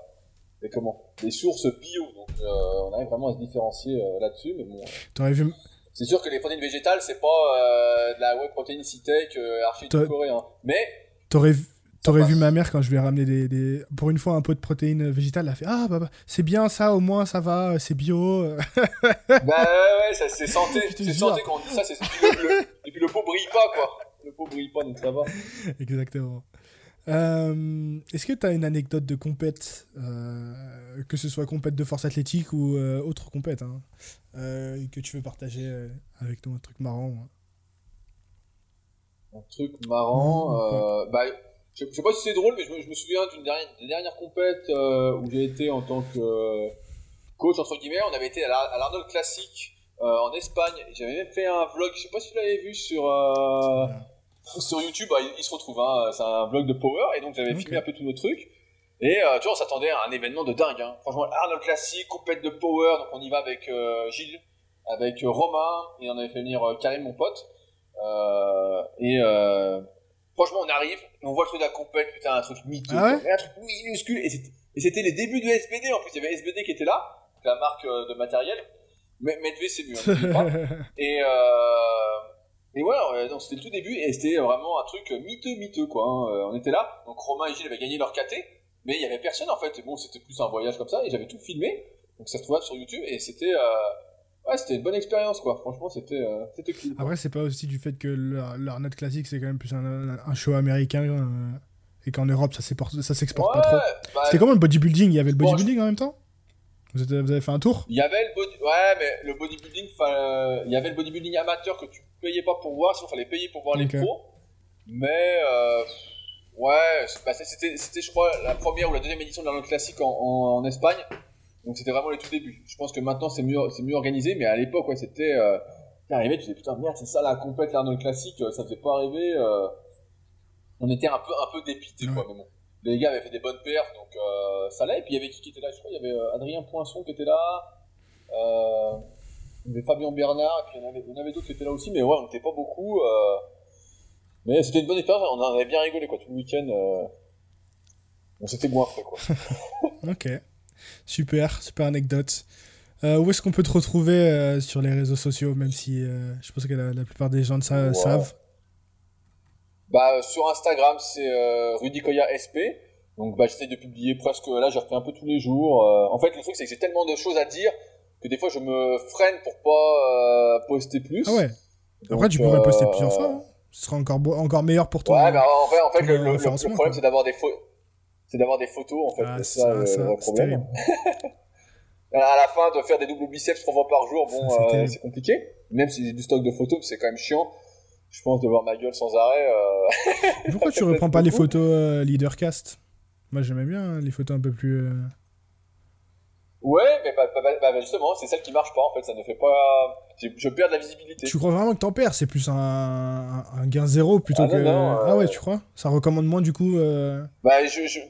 des, comment, des sources bio. Donc on arrive vraiment à se différencier là-dessus. Mais bon. T'aurais vu. C'est sûr que les protéines végétales, c'est pas de la whey protéine C-Tech, archi coréen. Mais. T'aurais vu T'aurais vu ma mère quand je lui ai ramené des, des, pour une fois un pot de protéines végétales, elle a fait ah bah, bah c'est bien ça au moins ça va c'est bio. bah ouais, ça c'est santé, c'est santé quand on dit ça c'est le, et puis le pot brille pas quoi, le pot brille pas donc ça va. Exactement. Euh, Est-ce que tu as une anecdote de compète, euh, que ce soit compète de force athlétique ou euh, autre compète, hein, euh, que tu veux partager euh, avec nous, un truc marrant hein? Un truc marrant, bah je, sais pas si c'est drôle, mais je me, souviens d'une dernière, dernière compète euh, où j'ai été en tant que euh, coach entre guillemets. On avait été à l'Arnold Classic euh, en Espagne. J'avais même fait un vlog. Je sais pas si vous l'avez vu sur sur YouTube. Bah, il, se retrouve. Hein, c'est un vlog de Power et donc j'avais filmé un peu tous nos trucs. Et tu vois, on s'attendait à un événement de dingue. Hein. Franchement, Arnold Classic, compète de Power. Donc on y va avec Gilles, avec Romain et on avait fait venir Karim, mon pote. et Franchement, on arrive, on voit le truc de la compète, putain, un truc miteux, ah un truc minuscule, et c'était les débuts de SBD, en plus, il y avait SBD qui était là, la marque euh, de matériel, mais Medve c'est mieux, hein, et, euh, et ouais, donc c'était le tout début, et c'était vraiment un truc miteux, miteux, quoi, hein. Euh, on était là, donc Romain et Gilles avaient gagné leur KT, mais il y avait personne, en fait, et bon, c'était plus un voyage comme ça, et j'avais tout filmé, donc ça se trouvait sur YouTube, et c'était... Euh, Ouais, c'était une bonne expérience, quoi. Franchement, c'était euh, c'était cool. Après, c'est pas aussi du fait que net classique, c'est quand même plus un, un show américain. Euh, et qu'en Europe, ça s'exporte pas trop. Bah, c'était comment le bodybuilding? Il y avait le bodybuilding en même temps? Vous, vous, avez fait un tour? Il y avait le body... Ouais, mais le bodybuilding, il y avait le bodybuilding amateur que tu payais pas pour voir, sinon il fallait payer pour voir les pros. Mais euh... ouais, bah, c'était, je crois, la première ou la deuxième édition de l'Arnold Classique en, en Espagne. Donc c'était vraiment les tout débuts. Je pense que maintenant c'est mieux, c'est mieux organisé, mais à l'époque, ouais, c'était. Euh, arrivé, tu disais putain, merde, c'est ça la compète l'Arnold classique, euh, ça faisait pas arriver. Euh... On était un peu, un peu dépité, quoi, mais bon. Les gars avaient fait des bonnes perfs, donc euh, ça allait. Et puis il y avait qui qui était là? Je crois il y avait euh, Adrien Poinçon qui était là. Euh, il y avait Fabien Bernard, puis il y en avait, avait d'autres qui étaient là aussi, mais ouais, on n'était pas beaucoup. Mais c'était une bonne expérience, on en avait bien rigolé, quoi. Tout le week-end, euh, on s'était frais, quoi. ok. Super, super anecdote. Euh, où est-ce qu'on peut te retrouver euh, sur les réseaux sociaux, même si je pense que la, plupart des gens de ça savent? Bah, Sur Instagram, c'est Rudy Koya SP. Donc bah, j'essaie de publier presque, là j'ai refait un peu tous les jours. en fait, le truc c'est que j'ai tellement de choses à dire que des fois je me freine pour pas poster plus. Ah ouais. Après, tu pourrais poster plusieurs fois. Hein ce sera encore, encore meilleur pour toi. Ouais, mais en fait, en fait le, le, problème, c'est d'avoir des, c'est d'avoir des photos, en fait. Ah, c'est ça, le, problème. à la fin, de faire des doubles biceps trois fois par jour, bon, euh, c'est compliqué. Même si j'ai du stock de photos, c'est quand même chiant. Je pense de voir ma gueule sans arrêt. Euh... Pourquoi tu reprends pas les photos euh, Leadercast? Moi, j'aimais bien hein, les photos un peu plus. Euh, Ouais, mais bah, bah, bah, justement, c'est celle qui marche pas en fait, ça ne fait pas. Je perds de la visibilité. Tu crois vraiment que t'en perds? C'est plus un, un, gain zéro plutôt ah, que. ah ouais, euh, tu crois? Ça recommande moins du coup euh... Bah, je, je...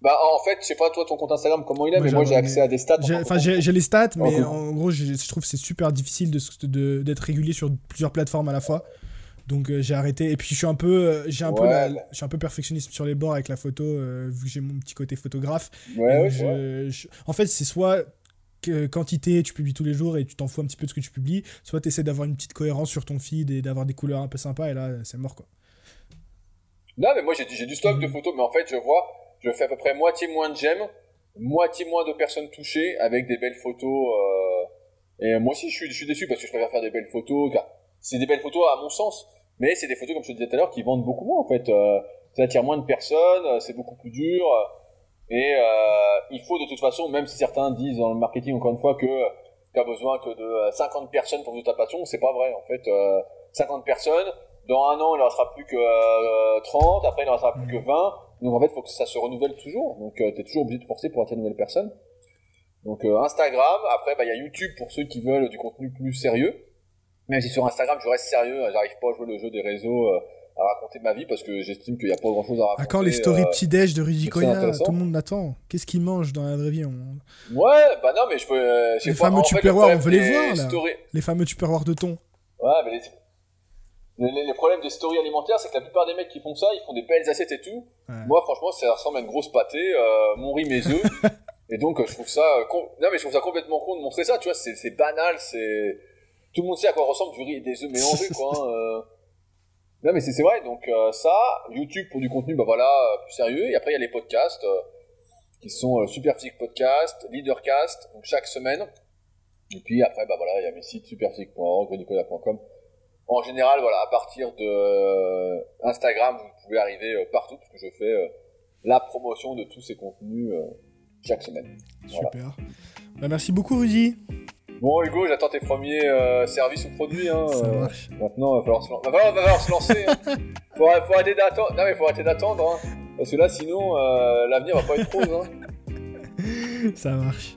Bah, en fait, je sais pas toi ton compte Instagram comment il est, mais moi j'ai accès à des stats. Enfin, j'ai les stats, mais en gros, je trouve que c'est super difficile d'être de, d'être régulier sur plusieurs plateformes à la fois. Donc euh, j'ai arrêté. Et puis je suis un peu, euh, j'ai un peu, je suis un peu perfectionniste sur les bords avec la photo, euh, vu que j'ai mon petit côté photographe. Ouais, En fait, c'est soit que quantité, tu publies tous les jours et tu t'en fous un petit peu de ce que tu publies, soit tu essaies d'avoir une petite cohérence sur ton feed et d'avoir des couleurs un peu sympas, et là, c'est mort quoi. Non, mais moi j'ai du stock de mm. photos, mais en fait, je vois, je fais à peu près moitié moins de j'aime, moitié moins de personnes touchées avec des belles photos. Et moi aussi, je suis, je suis déçu parce que je préfère faire des belles photos, c'est des belles photos à mon sens. Mais c'est des photos, comme je te disais tout à l'heure, qui vendent beaucoup moins en fait. Euh, ça attire moins de personnes, euh, c'est beaucoup plus dur. Et euh, il faut de toute façon, même si certains disent dans le marketing encore une fois que tu as besoin que de 50 personnes pour vivre ta passion, c'est pas vrai. En fait, 50 personnes, dans un an il en restera plus que 30, après il en restera plus que 20. Donc en fait, il faut que ça se renouvelle toujours. Donc tu es toujours obligé de forcer pour attirer de nouvelles personnes. Donc Instagram, après bah, il y a YouTube pour ceux qui veulent du contenu plus sérieux. Même si sur Instagram, je reste sérieux, j'arrive pas à jouer le jeu des réseaux, euh, à raconter ma vie parce que j'estime qu'il n'y a pas grand chose à raconter. À quand les stories euh, petit-déj de Rudy Koya Tout le monde l'attend. Qu'est-ce qu'il mange dans la vraie vie Ouais, bah non, mais je peux. Euh, les fameux tupperwares, on veut les voir là. Les fameux tupperwares de thon. Ouais, mais les... Les, problèmes des stories alimentaires, c'est que la plupart des mecs qui font ça, ils font des belles assiettes et tout. Moi, franchement, ça ressemble à une grosse pâtée, mon riz, mes œufs. et donc, je trouve ça. Non, mais je trouve ça complètement con de montrer ça, tu vois. C'est banal, c'est tout le monde sait à quoi ressemble du riz et des œufs mélangés, quoi. Hein, euh. Non, mais c'est vrai. Donc euh, ça, YouTube pour du contenu, bah voilà, euh, plus sérieux. Et après, il y a les podcasts qui sont Superphysique Podcast, Leadercast, donc chaque semaine. Et puis après, bah voilà, il y a mes sites superphysique.org, nicolas.com. En général, voilà, à partir de Instagram, vous pouvez arriver partout parce que je fais la promotion de tous ces contenus chaque semaine. Super. Bah, merci beaucoup, Rudy. Bon, Hugo, j'attends tes premiers euh, services ou produits. Hein, Ça euh, marche. Maintenant, il va falloir se, va falloir, va falloir se lancer. hein. faut, faut, arrêter d'attendre. Non, mais faut arrêter d'attendre. Hein. Parce que là, sinon, euh, l'avenir va pas être rose. Hein. Ça marche.